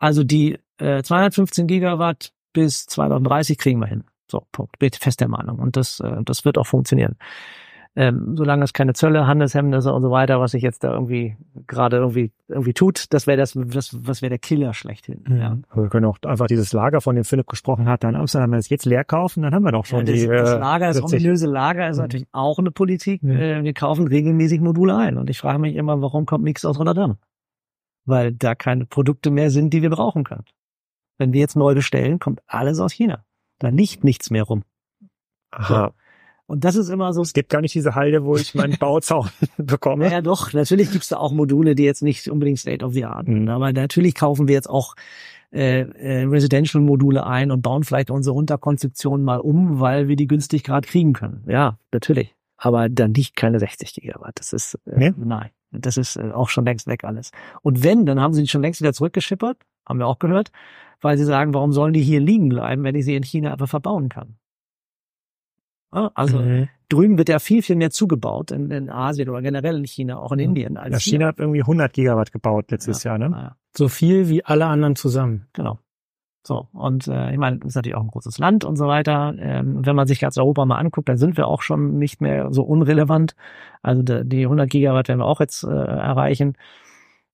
Also die äh, 215 Gigawatt bis 2030 kriegen wir hin. So, Punkt. Bin fest der Meinung. Und das, äh, das wird auch funktionieren ähm, solange es keine Zölle, Handelshemmnisse und so weiter, was sich jetzt da irgendwie gerade irgendwie irgendwie tut, das wäre das, das was wäre der Killer schlechthin. Mhm. Ja. Wir können auch einfach dieses Lager, von dem Philipp gesprochen hat, dann Amsterdam, wenn wir es jetzt leer kaufen, dann haben wir doch schon ja, das, die. Das äh, Lager, das ominöse Lager ist natürlich auch eine Politik. Ja. Wir kaufen regelmäßig Module ein und ich frage mich immer, warum kommt nichts aus Rotterdam? Weil da keine Produkte mehr sind, die wir brauchen können. Wenn wir jetzt neu bestellen, kommt alles aus China. Da liegt nichts mehr rum. Aha. So. Und das ist immer so. Es gibt gar nicht diese Halde, wo ich meinen Bauzaun bekomme. Ja, doch. Natürlich gibt's da auch Module, die jetzt nicht unbedingt State of the Art sind. Aber natürlich kaufen wir jetzt auch äh, äh, Residential-Module ein und bauen vielleicht unsere Unterkonstruktion mal um, weil wir die günstig gerade kriegen können. Ja, natürlich. Aber dann nicht keine 60 Gigawatt. Das ist äh, nee? nein. Das ist äh, auch schon längst weg alles. Und wenn, dann haben sie die schon längst wieder zurückgeschippert, haben wir auch gehört, weil sie sagen, warum sollen die hier liegen bleiben, wenn ich sie in China einfach verbauen kann? Also mhm. drüben wird ja viel, viel mehr zugebaut in, in Asien oder generell in China, auch in Indien. Als ja, China hier. hat irgendwie 100 Gigawatt gebaut letztes ja, Jahr, ne? Ja. So viel wie alle anderen zusammen. Genau. So, und äh, ich meine, ist natürlich auch ein großes Land und so weiter. Ähm, wenn man sich ganz Europa mal anguckt, dann sind wir auch schon nicht mehr so unrelevant. Also die, die 100 Gigawatt werden wir auch jetzt äh, erreichen.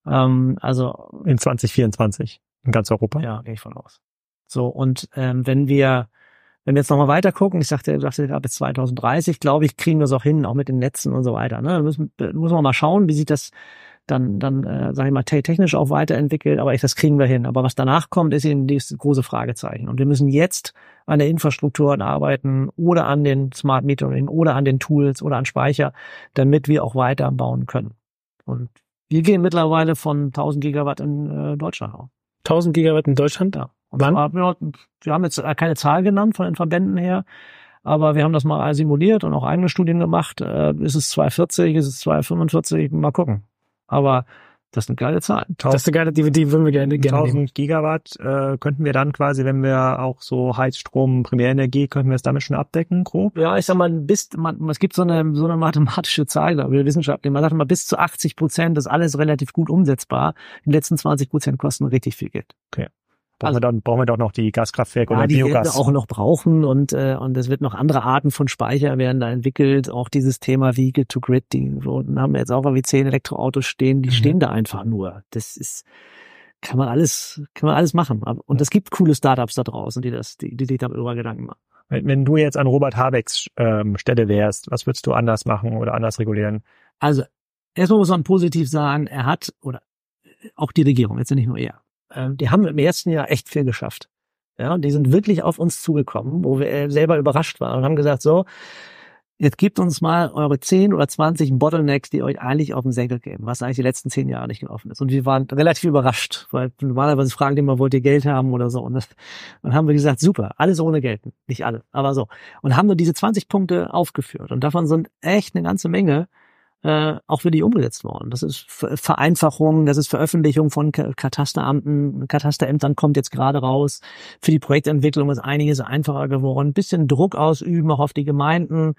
Ähm, also in 2024 in ganz Europa. Ja, gehe ich von aus. So, und ähm, wenn wir wenn wir jetzt nochmal weiter gucken, ich sagte, sagte bis 2030, glaube ich, kriegen wir es auch hin, auch mit den Netzen und so weiter. Ne? Da müssen, muss man mal schauen, wie sich das dann, dann äh, sage ich mal, technisch auch weiterentwickelt, aber ich, das kriegen wir hin. Aber was danach kommt, ist eben dieses große Fragezeichen. Und wir müssen jetzt an der Infrastruktur arbeiten oder an den Smart Metering oder an den Tools oder an Speicher, damit wir auch weiter bauen können. Und wir gehen mittlerweile von 1000 Gigawatt in äh, Deutschland aus. 1000 Gigawatt in Deutschland? Ja. Wann? wir, wir haben jetzt keine Zahl genannt von den Verbänden her, aber wir haben das mal simuliert und auch eigene Studien gemacht. Äh, ist es 240, ist es 245? Mal gucken. Aber das ist eine geile Zahl. Das ist eine geile, die, die würden wir gerne, gerne 1000 nehmen. Gigawatt äh, könnten wir dann quasi, wenn wir auch so Heizstrom, Primärenergie, könnten wir es damit schon abdecken, grob? Ja, ich sag mal, bis, man, es gibt so eine, so eine mathematische Zahl, glaube ich, Wissenschaftler. Man sagt mal, bis zu 80 Prozent ist alles relativ gut umsetzbar. Die letzten 20 Prozent kosten richtig viel Geld. Okay. Brauchen, also, wir dann, brauchen wir doch noch die Gaskraftwerke ja, oder die Biogas. Die wir auch noch brauchen und, äh, und es wird noch andere Arten von Speicher werden da entwickelt. Auch dieses Thema Vehicle to Grid, die haben wir jetzt auch mal wie zehn Elektroautos stehen, die mhm. stehen da einfach nur. Das ist, kann man alles, kann man alles machen. Und es gibt coole Startups da draußen, die das, die, die sich darüber Gedanken machen. Wenn, wenn du jetzt an Robert Habecks ähm, Stelle wärst, was würdest du anders machen oder anders regulieren? Also, erstmal muss man positiv sagen, er hat, oder auch die Regierung, jetzt nicht nur er, ähm, die haben im ersten Jahr echt viel geschafft. Ja, die sind wirklich auf uns zugekommen, wo wir äh, selber überrascht waren und haben gesagt, so, jetzt gebt uns mal eure 10 oder 20 Bottlenecks, die euch eigentlich auf den Senkel geben, was eigentlich die letzten zehn Jahre nicht gelaufen ist. Und wir waren relativ überrascht, weil normalerweise fragen die immer, wollt ihr Geld haben oder so. Und das, dann haben wir gesagt, super, alles ohne Geld. Nicht alle, aber so. Und haben nur diese 20 Punkte aufgeführt. Und davon sind echt eine ganze Menge äh, auch für die umgesetzt worden. Das ist Vereinfachung, das ist Veröffentlichung von Katasteramten, Katasterämtern kommt jetzt gerade raus. Für die Projektentwicklung ist einiges einfacher geworden. Ein bisschen Druck ausüben auch auf die Gemeinden.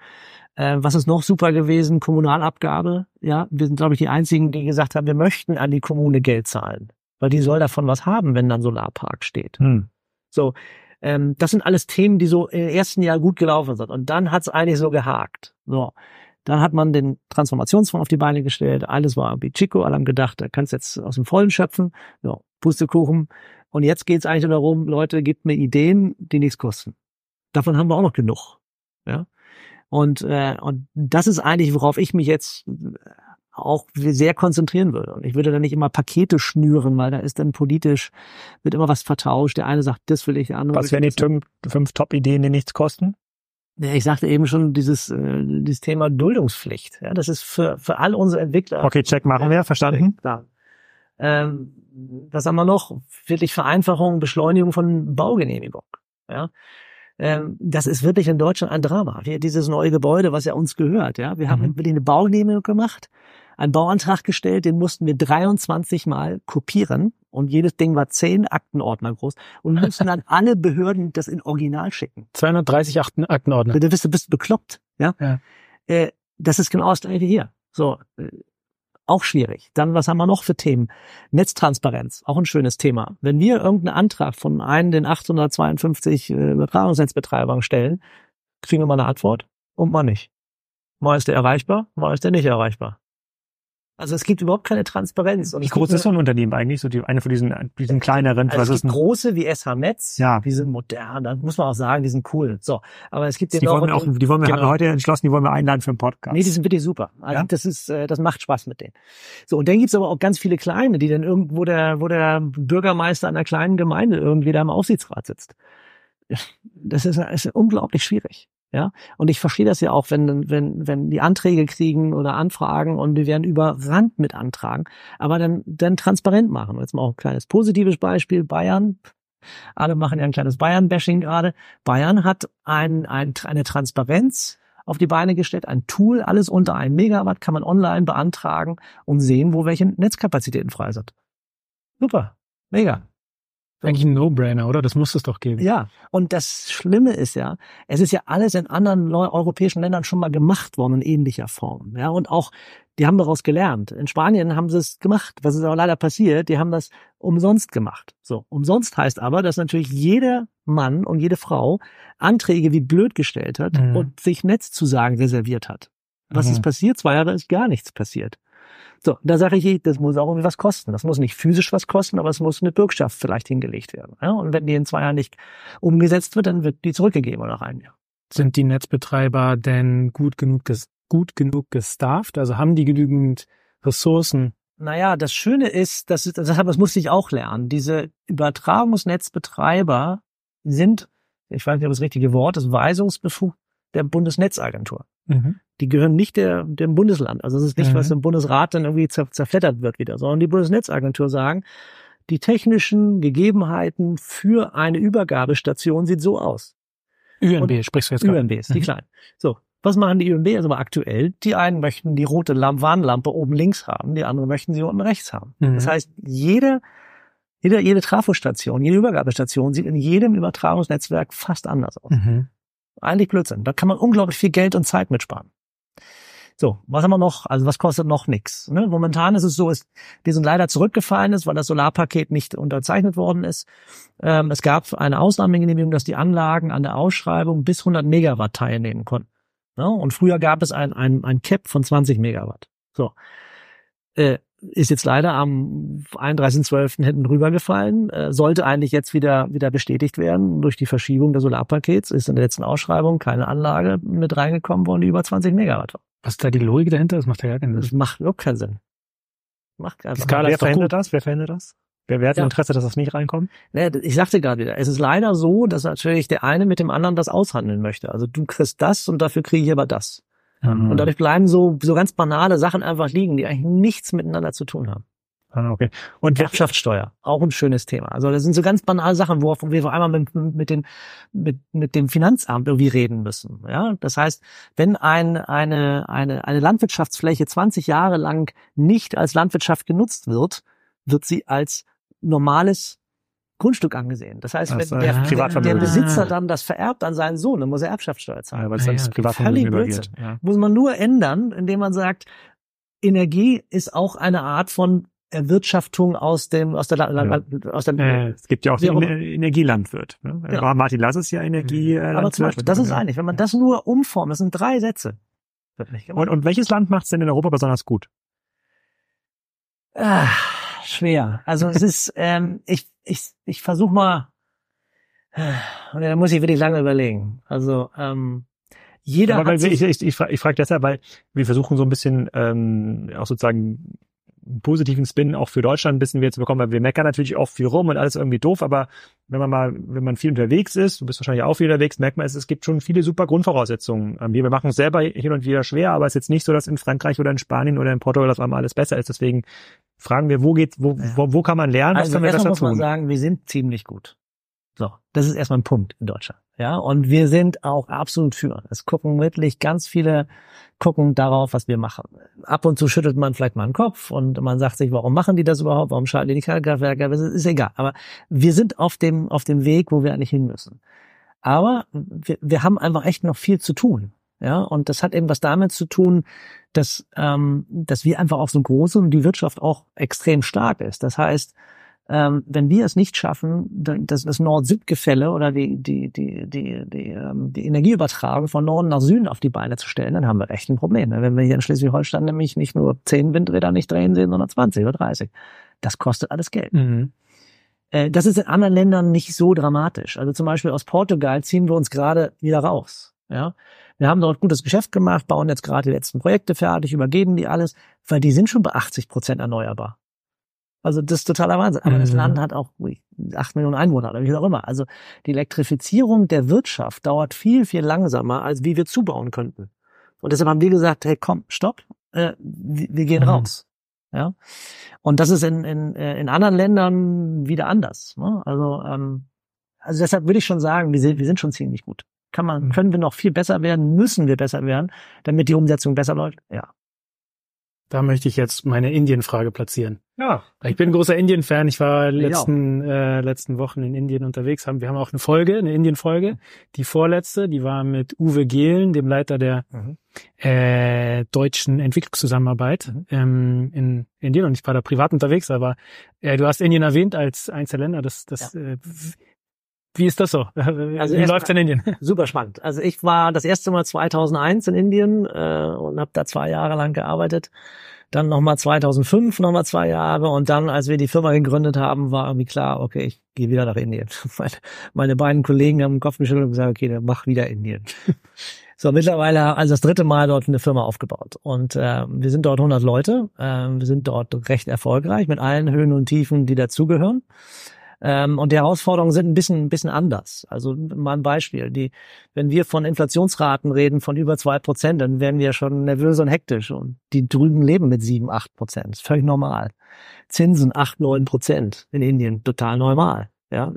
Äh, was ist noch super gewesen? Kommunalabgabe. Ja, wir sind glaube ich die einzigen, die gesagt haben, wir möchten an die Kommune Geld zahlen, weil die soll davon was haben, wenn dann Solarpark steht. Hm. So, ähm, das sind alles Themen, die so im ersten Jahr gut gelaufen sind. Und dann hat es eigentlich so gehakt. So. Dann hat man den Transformationsfonds auf die Beine gestellt. Alles war wie Chico. Alle haben gedacht, da kannst jetzt aus dem Vollen schöpfen. Ja, Pustekuchen. Und jetzt geht es eigentlich nur darum, Leute, gebt mir Ideen, die nichts kosten. Davon haben wir auch noch genug. Ja. Und, äh, und das ist eigentlich, worauf ich mich jetzt auch sehr konzentrieren würde. Und ich würde da nicht immer Pakete schnüren, weil da ist dann politisch, wird immer was vertauscht. Der eine sagt, das will ich, der andere. Was wären die fünf Top-Ideen, die nichts kosten? Ja, ich sagte eben schon dieses, äh, dieses Thema Duldungspflicht. Ja, das ist für, für all unsere Entwickler. Okay, check machen wir, verstanden. Ja. Ähm, was haben wir noch? Wirklich Vereinfachung, Beschleunigung von Baugenehmigung. Ja. Ähm, das ist wirklich in Deutschland ein Drama. Wir, dieses neue Gebäude, was ja uns gehört, ja. Wir haben mhm. wirklich eine Baugenehmigung gemacht einen Bauantrag gestellt, den mussten wir 23 Mal kopieren und jedes Ding war zehn Aktenordner groß und mussten dann alle Behörden das in Original schicken. 230 Akten, Aktenordner. Du bist, du bist bekloppt, ja. ja. Äh, das ist genau das gleiche hier. So, äh, auch schwierig. Dann, was haben wir noch für Themen? Netztransparenz, auch ein schönes Thema. Wenn wir irgendeinen Antrag von einem den 852 äh, Übertragungsnetzbetreibern stellen, kriegen wir mal eine Antwort und mal nicht. Mal ist der erreichbar, mal ist der nicht erreichbar. Also es gibt überhaupt keine Transparenz. Und Wie groß ist so ein Unternehmen eigentlich? So die, eine von diesen, diesen kleineren. Also was es gibt ist große wie SH Netz, Ja. die sind modern, da muss man auch sagen, die sind cool. So, aber es gibt die wollen wir auch, die wollen wir Genau. heute entschlossen, die wollen wir einladen für einen Podcast. Nee, die sind wirklich super. Also Ja? das ist, äh, das macht Spaß mit denen. So, und dann gibt's aber auch ganz viele kleine, die dann irgendwo der, wo der Bürgermeister einer kleinen Gemeinde irgendwie da im Aufsichtsrat sitzt. Das ist, ist unglaublich schwierig. Ja, und ich verstehe das ja auch, wenn, wenn, wenn die Anträge kriegen oder Anfragen und wir werden überrannt mit Antragen, aber dann, dann transparent machen. Jetzt mal auch ein kleines positives Beispiel. Bayern. Alle machen ja ein kleines Bayern-Bashing gerade. Bayern hat ein, ein, eine Transparenz auf die Beine gestellt, ein Tool, alles unter einem Megawatt kann man online beantragen und sehen, wo welche Netzkapazitäten frei sind. Super. Mega. Eigentlich ein No-Brainer, oder? Das muss es doch geben. Ja, und das Schlimme ist ja, es ist ja alles in anderen europäischen Ländern schon mal gemacht worden in ähnlicher Form. Ja, und auch, die haben daraus gelernt. In Spanien haben sie es gemacht. Was ist aber leider passiert? Die haben das umsonst gemacht. So, umsonst heißt aber, dass natürlich jeder Mann und jede Frau Anträge wie blöd gestellt hat Mhm. und sich Netzzusagen reserviert hat. Was Mhm. ist passiert? Zwei Jahre ist gar nichts passiert. So, da sage ich, das muss auch irgendwie was kosten. Das muss nicht physisch was kosten, aber es muss eine Bürgschaft vielleicht hingelegt werden. Ja, und wenn die in zwei Jahren nicht umgesetzt wird, dann wird die zurückgegeben nach einem Jahr. Sind die Netzbetreiber denn gut genug, gut genug gestafft? Also haben die genügend Ressourcen? Naja, das Schöne ist, das, ist, das, das musste ich auch lernen. Diese Übertragungsnetzbetreiber sind, ich weiß nicht, ob das richtige Wort ist, weisungsbefugt der Bundesnetzagentur. Mhm. Die gehören nicht der, dem Bundesland. Also es ist nicht, Mhm. was im Bundesrat dann irgendwie zer, zerfleddert wird wieder, sondern die Bundesnetzagentur sagen, die technischen Gegebenheiten für eine Übergabestation sieht so aus. UNB sprichst du jetzt gerade. UMBs, die Mhm. kleinen. So, was machen die UMBs aber aktuell? Die einen möchten die rote Lamp Warnlampe oben links haben, die anderen möchten sie unten rechts haben. Mhm. Das heißt, jede, jede, jede Trafostation, jede Übergabestation sieht in jedem Übertragungsnetzwerk fast anders aus. Mhm. Eigentlich Blödsinn. Da kann man unglaublich viel Geld und Zeit mitsparen. So, was haben wir noch? Also was kostet noch nix? Ne? Momentan ist es so, ist, die sind leider zurückgefallen ist, weil das Solarpaket nicht unterzeichnet worden ist. Ähm, es gab eine Ausnahmegenehmigung, dass die Anlagen an der Ausschreibung bis 100 Megawatt teilnehmen konnten. Ja, und früher gab es ein, ein, ein Cap von 20 Megawatt. So. Äh, ist jetzt leider am 31.12. hinten rübergefallen, äh, sollte eigentlich jetzt wieder, wieder bestätigt werden durch die Verschiebung des Solarpakets, ist in der letzten Ausschreibung keine Anlage mit reingekommen worden, die über 20 Megawatt war. Was ist da die Logik dahinter? Das macht ja gar keinen Das Sinn. macht überhaupt keinen Sinn. Macht einfach Skala Wer verhindert das? Wer verhindert das? Wer, wer hat Ja. Interesse, dass das nicht reinkommt? Ne, ich sagte gerade wieder, es ist leider so, dass natürlich der eine mit dem anderen das aushandeln möchte. Also du kriegst das und dafür kriege ich aber das. Mhm. Und dadurch bleiben so, so ganz banale Sachen einfach liegen, die eigentlich nichts miteinander zu tun haben. Ah, okay. Und Erbschaftssteuer, auch ein schönes Thema. Also das sind so ganz banale Sachen, worauf wir vor einmal mit, mit, den, mit, mit dem Finanzamt irgendwie reden müssen. Ja, das heißt, wenn ein, eine, eine, eine Landwirtschaftsfläche 20 Jahre lang nicht als Landwirtschaft genutzt wird, wird sie als normales Grundstück angesehen. Das heißt, Das wenn der, der. Besitzer dann das vererbt an seinen Sohn, dann muss er Erbschaftssteuer zahlen. ja, weil es Ah, dann ja, das. Privatvermögen übergeht. Ja. Muss man nur ändern, indem man sagt, Energie ist auch eine Art von Erwirtschaftung aus dem aus der, La- aus der Äh, es gibt ja auch den Energielandwirt. Ne? Ja. Martin Lass ist ja Energie. Äh, aber zum. Beispiel, das ist Ja. eigentlich, wenn man das nur umformt, das sind drei Sätze. Und, und welches Land macht es denn in Europa besonders gut? Ah, schwer. Also es ist, ähm, ich, ich, ich versuche mal, und da muss ich wirklich lange überlegen. Also ähm, jeder Aber weil ich, ich, ich, frage, ich frage deshalb, weil wir versuchen so ein bisschen ähm, auch sozusagen einen positiven Spin auch für Deutschland ein bisschen wieder zu bekommen, weil wir meckern natürlich auch viel rum und alles irgendwie doof, aber wenn man mal, wenn man viel unterwegs ist, du bist wahrscheinlich auch viel unterwegs, merkt man, es, es gibt schon viele super Grundvoraussetzungen. Ähm, Wir, wir machen es selber hin und wieder schwer, aber es ist jetzt nicht so, dass in Frankreich oder in Spanien oder in Portugal das einmal alles besser ist. Deswegen fragen wir, wo geht, wo, wo, wo kann man lernen, was also können wir besser muss man tun? sagen, wir sind ziemlich gut. So, das ist erstmal ein Punkt in Deutschland. Ja, und wir sind auch absolut für. Es gucken wirklich ganz viele gucken darauf, was wir machen. Ab und zu schüttelt man vielleicht mal den Kopf und man sagt sich, warum machen die das überhaupt? Warum schalten die nicht Kernkraftwerke? Das ist egal. Aber wir sind auf dem, auf dem Weg, wo wir eigentlich hin müssen. Aber wir, wir haben einfach echt noch viel zu tun. Ja, und das hat eben was damit zu tun, dass, ähm, dass wir einfach auch so groß sind und die Wirtschaft auch extrem stark ist. Das heißt, ähm, wenn wir es nicht schaffen, das, das Nord-Süd-Gefälle oder die, die, die, die, die, ähm, die Energieübertragung von Norden nach Süden auf die Beine zu stellen, dann haben wir echt ein Problem. Wenn wir hier in Schleswig-Holstein nämlich nicht nur zehn Windräder nicht drehen sehen, sondern 20 oder 30. Das kostet alles Geld. Mhm. Äh, das ist in anderen Ländern nicht so dramatisch. Also zum Beispiel aus Portugal ziehen wir uns gerade wieder raus. Ja, wir haben dort gutes Geschäft gemacht, bauen jetzt gerade die letzten Projekte fertig, übergeben die alles, weil die sind schon bei 80 Prozent erneuerbar. Also das ist totaler Wahnsinn. Aber mhm. das Land hat auch acht Millionen Einwohner oder wie auch immer. Also die Elektrifizierung der Wirtschaft dauert viel, viel langsamer, als wie wir zubauen könnten. Und deshalb haben wir gesagt, hey, komm, stopp, äh, wir gehen mhm. raus. Ja. Und das ist in, in, äh, in anderen Ländern wieder anders. Ne? Also, ähm, also deshalb würde ich schon sagen, wir sind, wir sind schon ziemlich gut. Kann man, mhm. können wir noch viel besser werden, müssen wir besser werden, damit die Umsetzung besser läuft? Ja. Da möchte ich jetzt meine Indien-Frage platzieren. Ja. Ich bin ein großer Indien-Fan. Ich war letzten, äh, letzten Wochen in Indien unterwegs. Haben, wir haben auch eine Folge, eine Indien-Folge. Die vorletzte, die war mit Uwe Gehlen, dem Leiter der mhm. äh, deutschen Entwicklungszusammenarbeit mhm. ähm, in Indien. Und ich war da privat unterwegs, aber äh, du hast Indien erwähnt als Einzelländer. Das, das ja. äh, wie ist das so? Also Wie läuft's in Indien? Super spannend. Also ich war das erste Mal 2001 in Indien äh, und habe da zwei Jahre lang gearbeitet. Dann nochmal 2005 nochmal zwei Jahre und dann, als wir die Firma gegründet haben, war irgendwie klar, okay, ich gehe wieder nach Indien. Meine, meine beiden Kollegen haben den Kopf geschüttelt und gesagt, okay, dann mach wieder Indien. So, mittlerweile also das dritte Mal dort eine Firma aufgebaut. Und äh, wir sind dort 100 Leute. Äh, wir sind dort recht erfolgreich mit allen Höhen und Tiefen, die dazugehören. Ähm, und die Herausforderungen sind ein bisschen, ein bisschen anders. Also mal ein Beispiel. Die, wenn wir von Inflationsraten reden von über zwei Prozent, dann werden wir schon nervös und hektisch. Und die drüben leben mit sieben, acht Prozent. Das ist völlig normal. Zinsen acht, neun Prozent in Indien, total normal. Ja,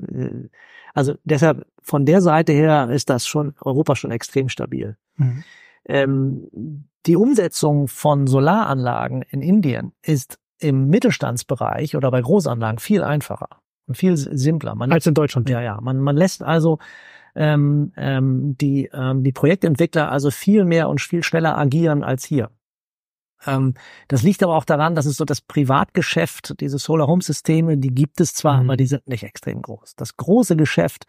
also deshalb von der Seite her ist das schon Europa schon extrem stabil. Mhm. Ähm, die Umsetzung von Solaranlagen in Indien ist im Mittelstandsbereich oder bei Großanlagen viel einfacher viel simpler. Man, Als in Deutschland. Ja, ja. Man, man lässt also ähm, ähm, die, ähm, die Projektentwickler also viel mehr und viel schneller agieren als hier. Ähm, das liegt aber auch daran, dass es so das Privatgeschäft, diese Solar Home Systeme, die gibt es zwar, mhm. aber die sind nicht extrem groß. Das große Geschäft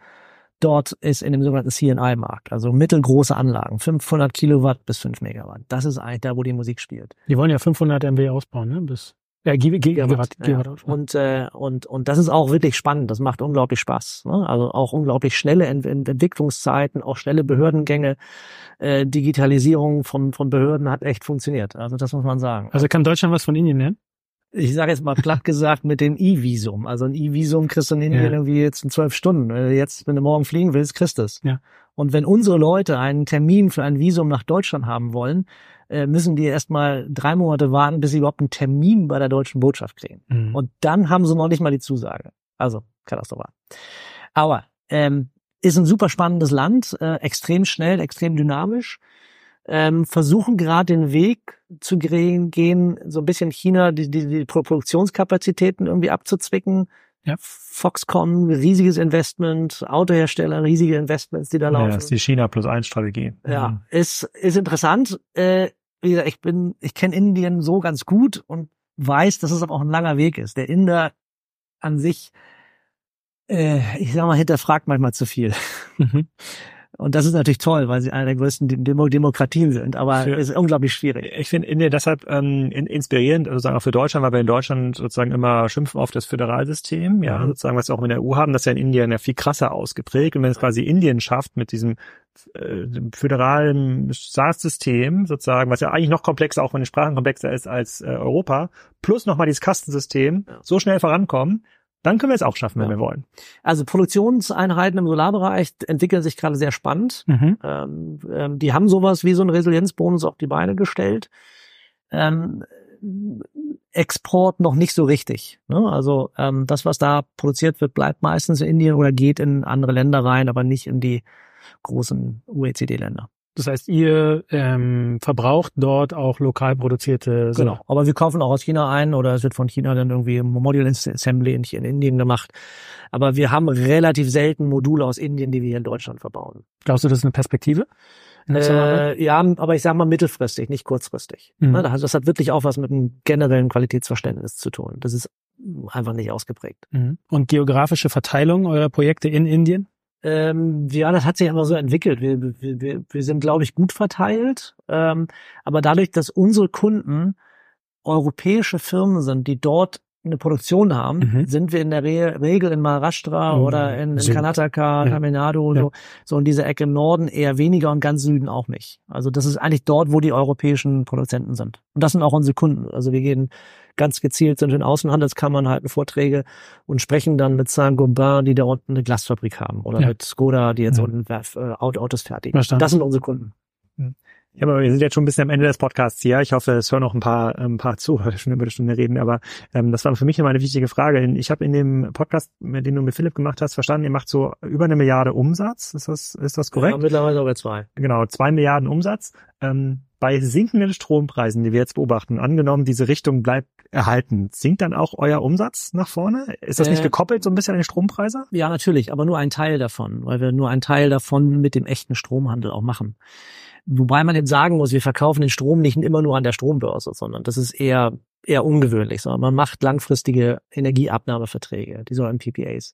dort ist in dem sogenannten CNI-Markt, also mittelgroße Anlagen, 500 Kilowatt bis 5 Megawatt. Das ist eigentlich da, wo die Musik spielt. Die wollen ja 500 MW ausbauen, ne? Bis ja, Gigawatt. Gigawatt. Ja. Und, äh, und, und das ist auch wirklich spannend. Das macht unglaublich Spaß. Ne? Also auch unglaublich schnelle Ent Entwicklungszeiten, auch schnelle Behördengänge. Äh, Digitalisierung von, von Behörden hat echt funktioniert. Also das muss man sagen. Also kann Deutschland was von Indien lernen? ich sage jetzt mal platt gesagt, mit dem E-Visum. Also ein E-Visum kriegst du in Indien ja. irgendwie jetzt in zwölf Stunden. Jetzt, wenn du morgen fliegen willst, kriegst du es. Ja. Und wenn unsere Leute einen Termin für ein Visum nach Deutschland haben wollen, müssen die erstmal drei Monate warten, bis sie überhaupt einen Termin bei der deutschen Botschaft kriegen. Mhm. Und dann haben sie noch nicht mal die Zusage. Also katastrophal. Aber ähm, ist ein super spannendes Land, äh, extrem schnell, extrem dynamisch. Ähm, versuchen gerade den Weg zu gehen, so ein bisschen China die, die, die Produktionskapazitäten irgendwie abzuzwicken. Ja. Foxconn, riesiges Investment, Autohersteller, riesige Investments, die da laufen. Ja, das ist die China plus eins Strategie. Ja, mhm. ist, ist interessant. Äh, wie gesagt, ich bin, ich kenne Indien so ganz gut und weiß, dass es aber auch ein langer Weg ist. Der Inder an sich, äh, ich sag mal, hinterfragt manchmal zu viel. Mhm. Und das ist natürlich toll, weil sie eine der größten Demo Demokratien sind, aber es ist unglaublich schwierig. Ich finde Indien deshalb ähm, inspirierend, sozusagen auch für Deutschland, weil wir in Deutschland sozusagen immer schimpfen auf das Föderalsystem, ja, mhm. sozusagen, was wir auch in der EU haben, das ist ja in Indien ja viel krasser ausgeprägt. Und wenn es quasi Indien schafft mit diesem äh, föderalen Staatssystem sozusagen, was ja eigentlich noch komplexer, auch wenn die Sprachen komplexer ist als äh, Europa, plus nochmal dieses Kastensystem, ja. so schnell vorankommen, dann können wir es auch schaffen, wenn ja. wir wollen. Also Produktionseinheiten im Solarbereich entwickeln sich gerade sehr spannend. Mhm. Ähm, ähm, die haben sowas wie so einen Resilienzbonus auf die Beine gestellt. Ähm, Export noch nicht so richtig. Ne? Also ähm, das, was da produziert wird, bleibt meistens in Indien oder geht in andere Länder rein, aber nicht in die großen OECD-Länder. Das heißt, ihr ähm, verbraucht dort auch lokal produzierte Genau, aber wir kaufen auch aus China ein oder es wird von China dann irgendwie Module Assembly in, in Indien gemacht. Aber wir haben relativ selten Module aus Indien, die wir hier in Deutschland verbauen. Glaubst du, das ist eine Perspektive? Äh, ja, aber ich sage mal mittelfristig, nicht kurzfristig. Mhm. Also das hat wirklich auch was mit einem generellen Qualitätsverständnis zu tun. Das ist einfach nicht ausgeprägt. Mhm. Und geografische Verteilung eurer Projekte in Indien? Ähm, ja, das hat sich einfach so entwickelt. Wir, wir, wir sind, glaube ich, gut verteilt. Ähm, aber dadurch, dass unsere Kunden europäische Firmen sind, die dort eine Produktion haben, mhm. sind wir in der Re Regel in Maharashtra mhm. oder in, in Karnataka, ja. Tamil Nadu, ja. so, so in dieser Ecke im Norden eher weniger und ganz Süden auch nicht. Also das ist eigentlich dort, wo die europäischen Produzenten sind. Und das sind auch unsere Kunden. Also wir gehen ganz gezielt zu den Außenhandelskammern, halten Vorträge und sprechen dann mit Saint-Gobain, die da unten eine Glasfabrik haben oder ja. mit Skoda, die jetzt unten äh, Autos fertigen. Verstanden. Das sind unsere Kunden. Ja, aber wir sind jetzt schon ein bisschen am Ende des Podcasts hier. Ich hoffe, es hören noch ein paar, ein paar zu, weil wir schon über eine Stunde reden. Aber ähm, das war für mich immer eine wichtige Frage. Ich habe in dem Podcast, den du mit Philipp gemacht hast, verstanden, ihr macht so über eine Milliarde Umsatz. Ist das, ist das korrekt? Ja, mittlerweile über zwei. Genau, zwei Milliarden Umsatz. Ähm, bei sinkenden Strompreisen, die wir jetzt beobachten, angenommen, diese Richtung bleibt erhalten, sinkt dann auch euer Umsatz nach vorne? Ist das äh, nicht gekoppelt so ein bisschen an die Strompreise? Ja, natürlich, aber nur ein Teil davon, weil wir nur einen Teil davon mit dem echten Stromhandel auch machen. Wobei man jetzt sagen muss, wir verkaufen den Strom nicht immer nur an der Strombörse, sondern das ist eher eher ungewöhnlich, sondern man macht langfristige Energieabnahmeverträge, die sogenannten PPAs.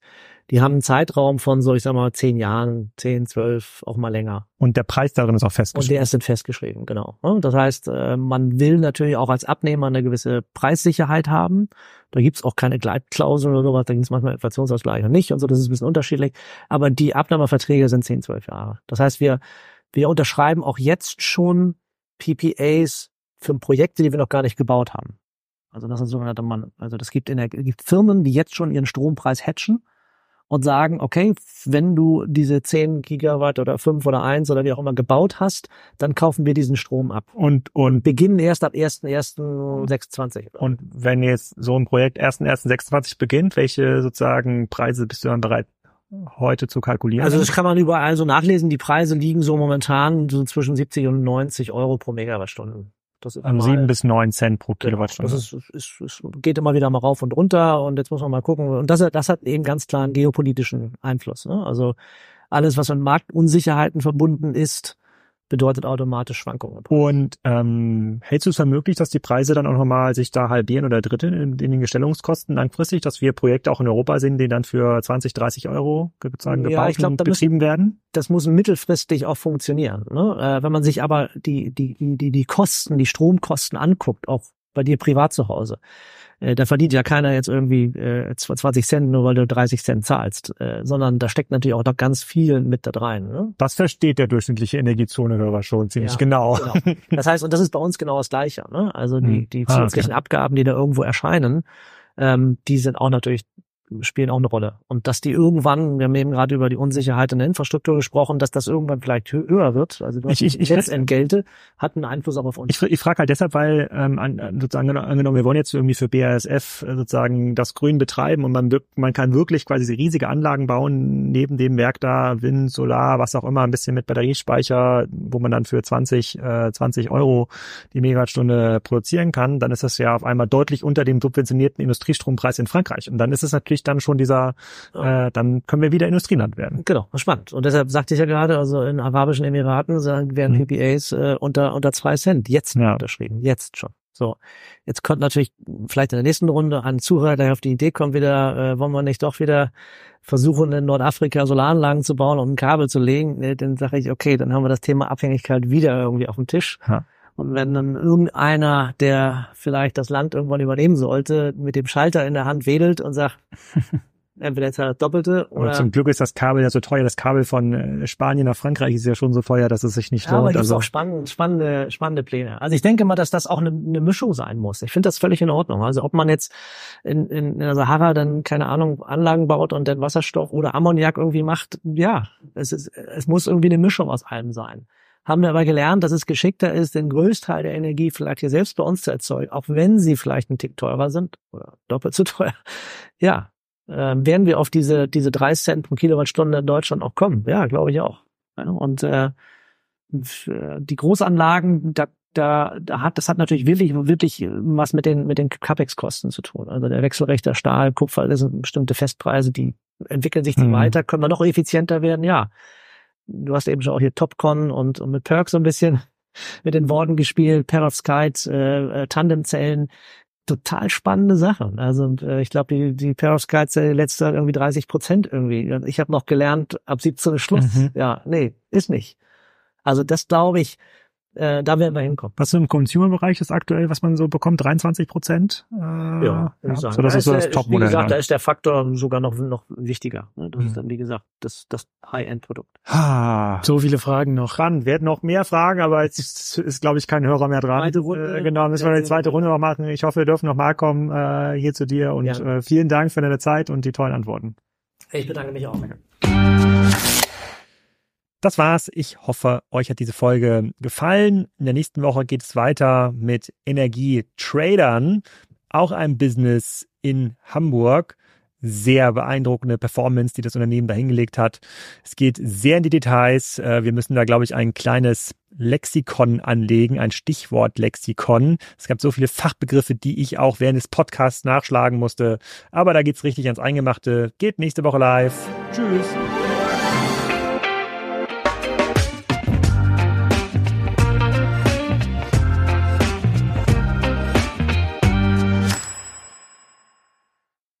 Die haben einen Zeitraum von so, ich sag mal, zehn Jahren, zehn, zwölf, auch mal länger. Und der Preis darin ist auch festgeschrieben. Und der ist dann festgeschrieben, genau. Das heißt, äh, man will natürlich auch als Abnehmer eine gewisse Preissicherheit haben. Da gibt's auch keine Gleitklauseln oder sowas, da gibt's manchmal Inflationsausgleich und nicht und so, das ist ein bisschen unterschiedlich. Aber die Abnahmeverträge sind zehn, zwölf Jahre. Das heißt, wir wir unterschreiben auch jetzt schon PPAs für Projekte, die wir noch gar nicht gebaut haben. Also das ist sogenannte Mann. Also das gibt in der gibt Firmen, die jetzt schon ihren Strompreis hatchen und sagen, okay, wenn du diese 10 Gigawatt oder 5 oder 1 oder wie auch immer gebaut hast, dann kaufen wir diesen Strom ab. Und, und beginnen erst ab 1.1.26. Und wenn jetzt so ein Projekt 1.1.26 beginnt, welche sozusagen Preise bist du dann bereit heute zu kalkulieren? Also das kann man überall so nachlesen. Die Preise liegen so momentan so zwischen 70 und 90 Euro pro Megawattstunde. Das ist um sieben bis neun Cent pro genau, Kilowattstunde. Das ist, ist, ist, geht immer wieder mal rauf und runter und jetzt muss man mal gucken. Und das, das hat eben ganz klar einen geopolitischen Einfluss. Ne? Also alles, was mit Marktunsicherheiten verbunden ist, bedeutet automatisch Schwankungen. Und ähm, hältst du es für möglich, dass die Preise dann auch nochmal sich da halbieren oder dritteln in, in, den Gestellungskosten langfristig, dass wir Projekte auch in Europa sehen, die dann für 20, 30 Euro sozusagen gebaut ja, ich glaub, und betrieben müssen, werden? Das muss mittelfristig auch funktionieren. Ne? Äh, wenn man sich aber die, die, die, die Kosten, die Stromkosten anguckt, auch bei dir privat zu Hause, äh, da verdient ja keiner jetzt irgendwie äh, 20 Cent, nur weil du 30 Cent zahlst, äh, sondern da steckt natürlich auch noch ganz viel mit da rein. Ne? Das versteht der durchschnittliche Energiezonehörer schon ziemlich ja, genau. genau. Das heißt, und das ist bei uns genau das Gleiche. Ne? Also die, hm. die zusätzlichen ah, okay. Abgaben, die da irgendwo erscheinen, ähm, die sind auch natürlich spielen auch eine Rolle. Und dass die irgendwann, wir haben eben gerade über die Unsicherheit in der Infrastruktur gesprochen, dass das irgendwann vielleicht höher wird, also ich, ich, ich, Netzentgelte, hat einen Einfluss auch auf uns. Ich, ich frage halt deshalb, weil ähm, sozusagen angenommen, wir wollen jetzt irgendwie für BASF äh, sozusagen das Grün betreiben und man, man kann wirklich quasi riesige Anlagen bauen, neben dem Werk da, Wind, Solar, was auch immer, ein bisschen mit Batteriespeicher, wo man dann für 20, äh, 20 Euro die Megawattstunde produzieren kann, dann ist das ja auf einmal deutlich unter dem subventionierten Industriestrompreis in Frankreich. Und dann ist es natürlich dann schon dieser, äh, dann können wir wieder Industrieland werden. Genau, spannend. Und deshalb sagte ich ja gerade, also in Arabischen Emiraten werden mhm. PPAs äh, unter unter zwei Cent jetzt ja. unterschrieben, jetzt schon. So, jetzt kommt natürlich vielleicht in der nächsten Runde ein Zuhörer, der auf die Idee kommt, wieder, äh, wollen wir nicht doch wieder versuchen, in Nordafrika Solaranlagen zu bauen und ein Kabel zu legen, ne, dann sage ich, okay, dann haben wir das Thema Abhängigkeit wieder irgendwie auf dem Tisch. Ha. Und wenn dann irgendeiner, der vielleicht das Land irgendwann übernehmen sollte, mit dem Schalter in der Hand wedelt und sagt, entweder jetzt das Doppelte oder. Aber zum Glück ist das Kabel ja so teuer. Das Kabel von äh, Spanien nach Frankreich ist ja schon so teuer, dass es sich nicht ja, lohnt. Aber also auch spannende, spannende, spannende Pläne. Also ich denke mal, dass das auch eine, eine Mischung sein muss. Ich finde das völlig in Ordnung. Also ob man jetzt in, in, in der Sahara dann, keine Ahnung, Anlagen baut und dann Wasserstoff oder Ammoniak irgendwie macht, ja, es ist, es muss irgendwie eine Mischung aus allem sein haben wir aber gelernt, dass es geschickter ist, den Größteil der Energie vielleicht hier selbst bei uns zu erzeugen, auch wenn sie vielleicht ein Tick teurer sind oder doppelt so teuer. Ja, äh, werden wir auf diese, diese 30 Cent pro Kilowattstunde in Deutschland auch kommen. Ja, glaube ich auch. Ja, und äh, die Großanlagen, da, da, da hat, das hat natürlich wirklich, wirklich was mit den, mit den CapEx-Kosten zu tun. Also der wechselrechter Stahl, Kupfer, das sind bestimmte Festpreise, die entwickeln sich die mhm. weiter. Können wir noch effizienter werden? Ja. Du hast eben schon auch hier Topcon und, und mit Perk so ein bisschen mit den Worten gespielt, Perovskite, äh, äh, Tandemzellen, total spannende Sachen. Also äh, ich glaube, die, die Perovskite-Zelle letzte irgendwie 30 Prozent irgendwie. Ich habe noch gelernt, ab 17 Schluss. Mhm. Ja, nee, ist nicht. Also das glaube ich, äh, da werden wir hinkommen. Was im Consumer-Bereich ist aktuell, was man so bekommt, 23 Prozent? Äh, ja, ja. So, das da ist so das Topmodell. Wie gesagt, da ist der Faktor sogar noch noch wichtiger. Ne? Das mhm. ist dann, wie gesagt, das, das High-End-Produkt. So viele Fragen noch. Ran, werden noch mehr Fragen, aber jetzt ist, ist glaube ich, kein Hörer mehr dran. Zweite Runde. Äh, genau, müssen wir eine zweite Runde noch machen. Ich hoffe, wir dürfen noch mal kommen äh, hier zu dir und ja. äh, vielen Dank für deine Zeit und die tollen Antworten. Ich bedanke mich auch. Das war's. Ich hoffe, euch hat diese Folge gefallen. In der nächsten Woche geht es weiter mit Energietradern, auch ein Business in Hamburg. Sehr beeindruckende Performance, die das Unternehmen da hingelegt hat. Es geht sehr in die Details. Äh, wir müssen da, glaube ich, ein kleines Lexikon anlegen, ein Stichwort-Lexikon. Es gab so viele Fachbegriffe, die ich auch während des Podcasts nachschlagen musste. Aber da geht's richtig ans Eingemachte. Geht nächste Woche live. Tschüss.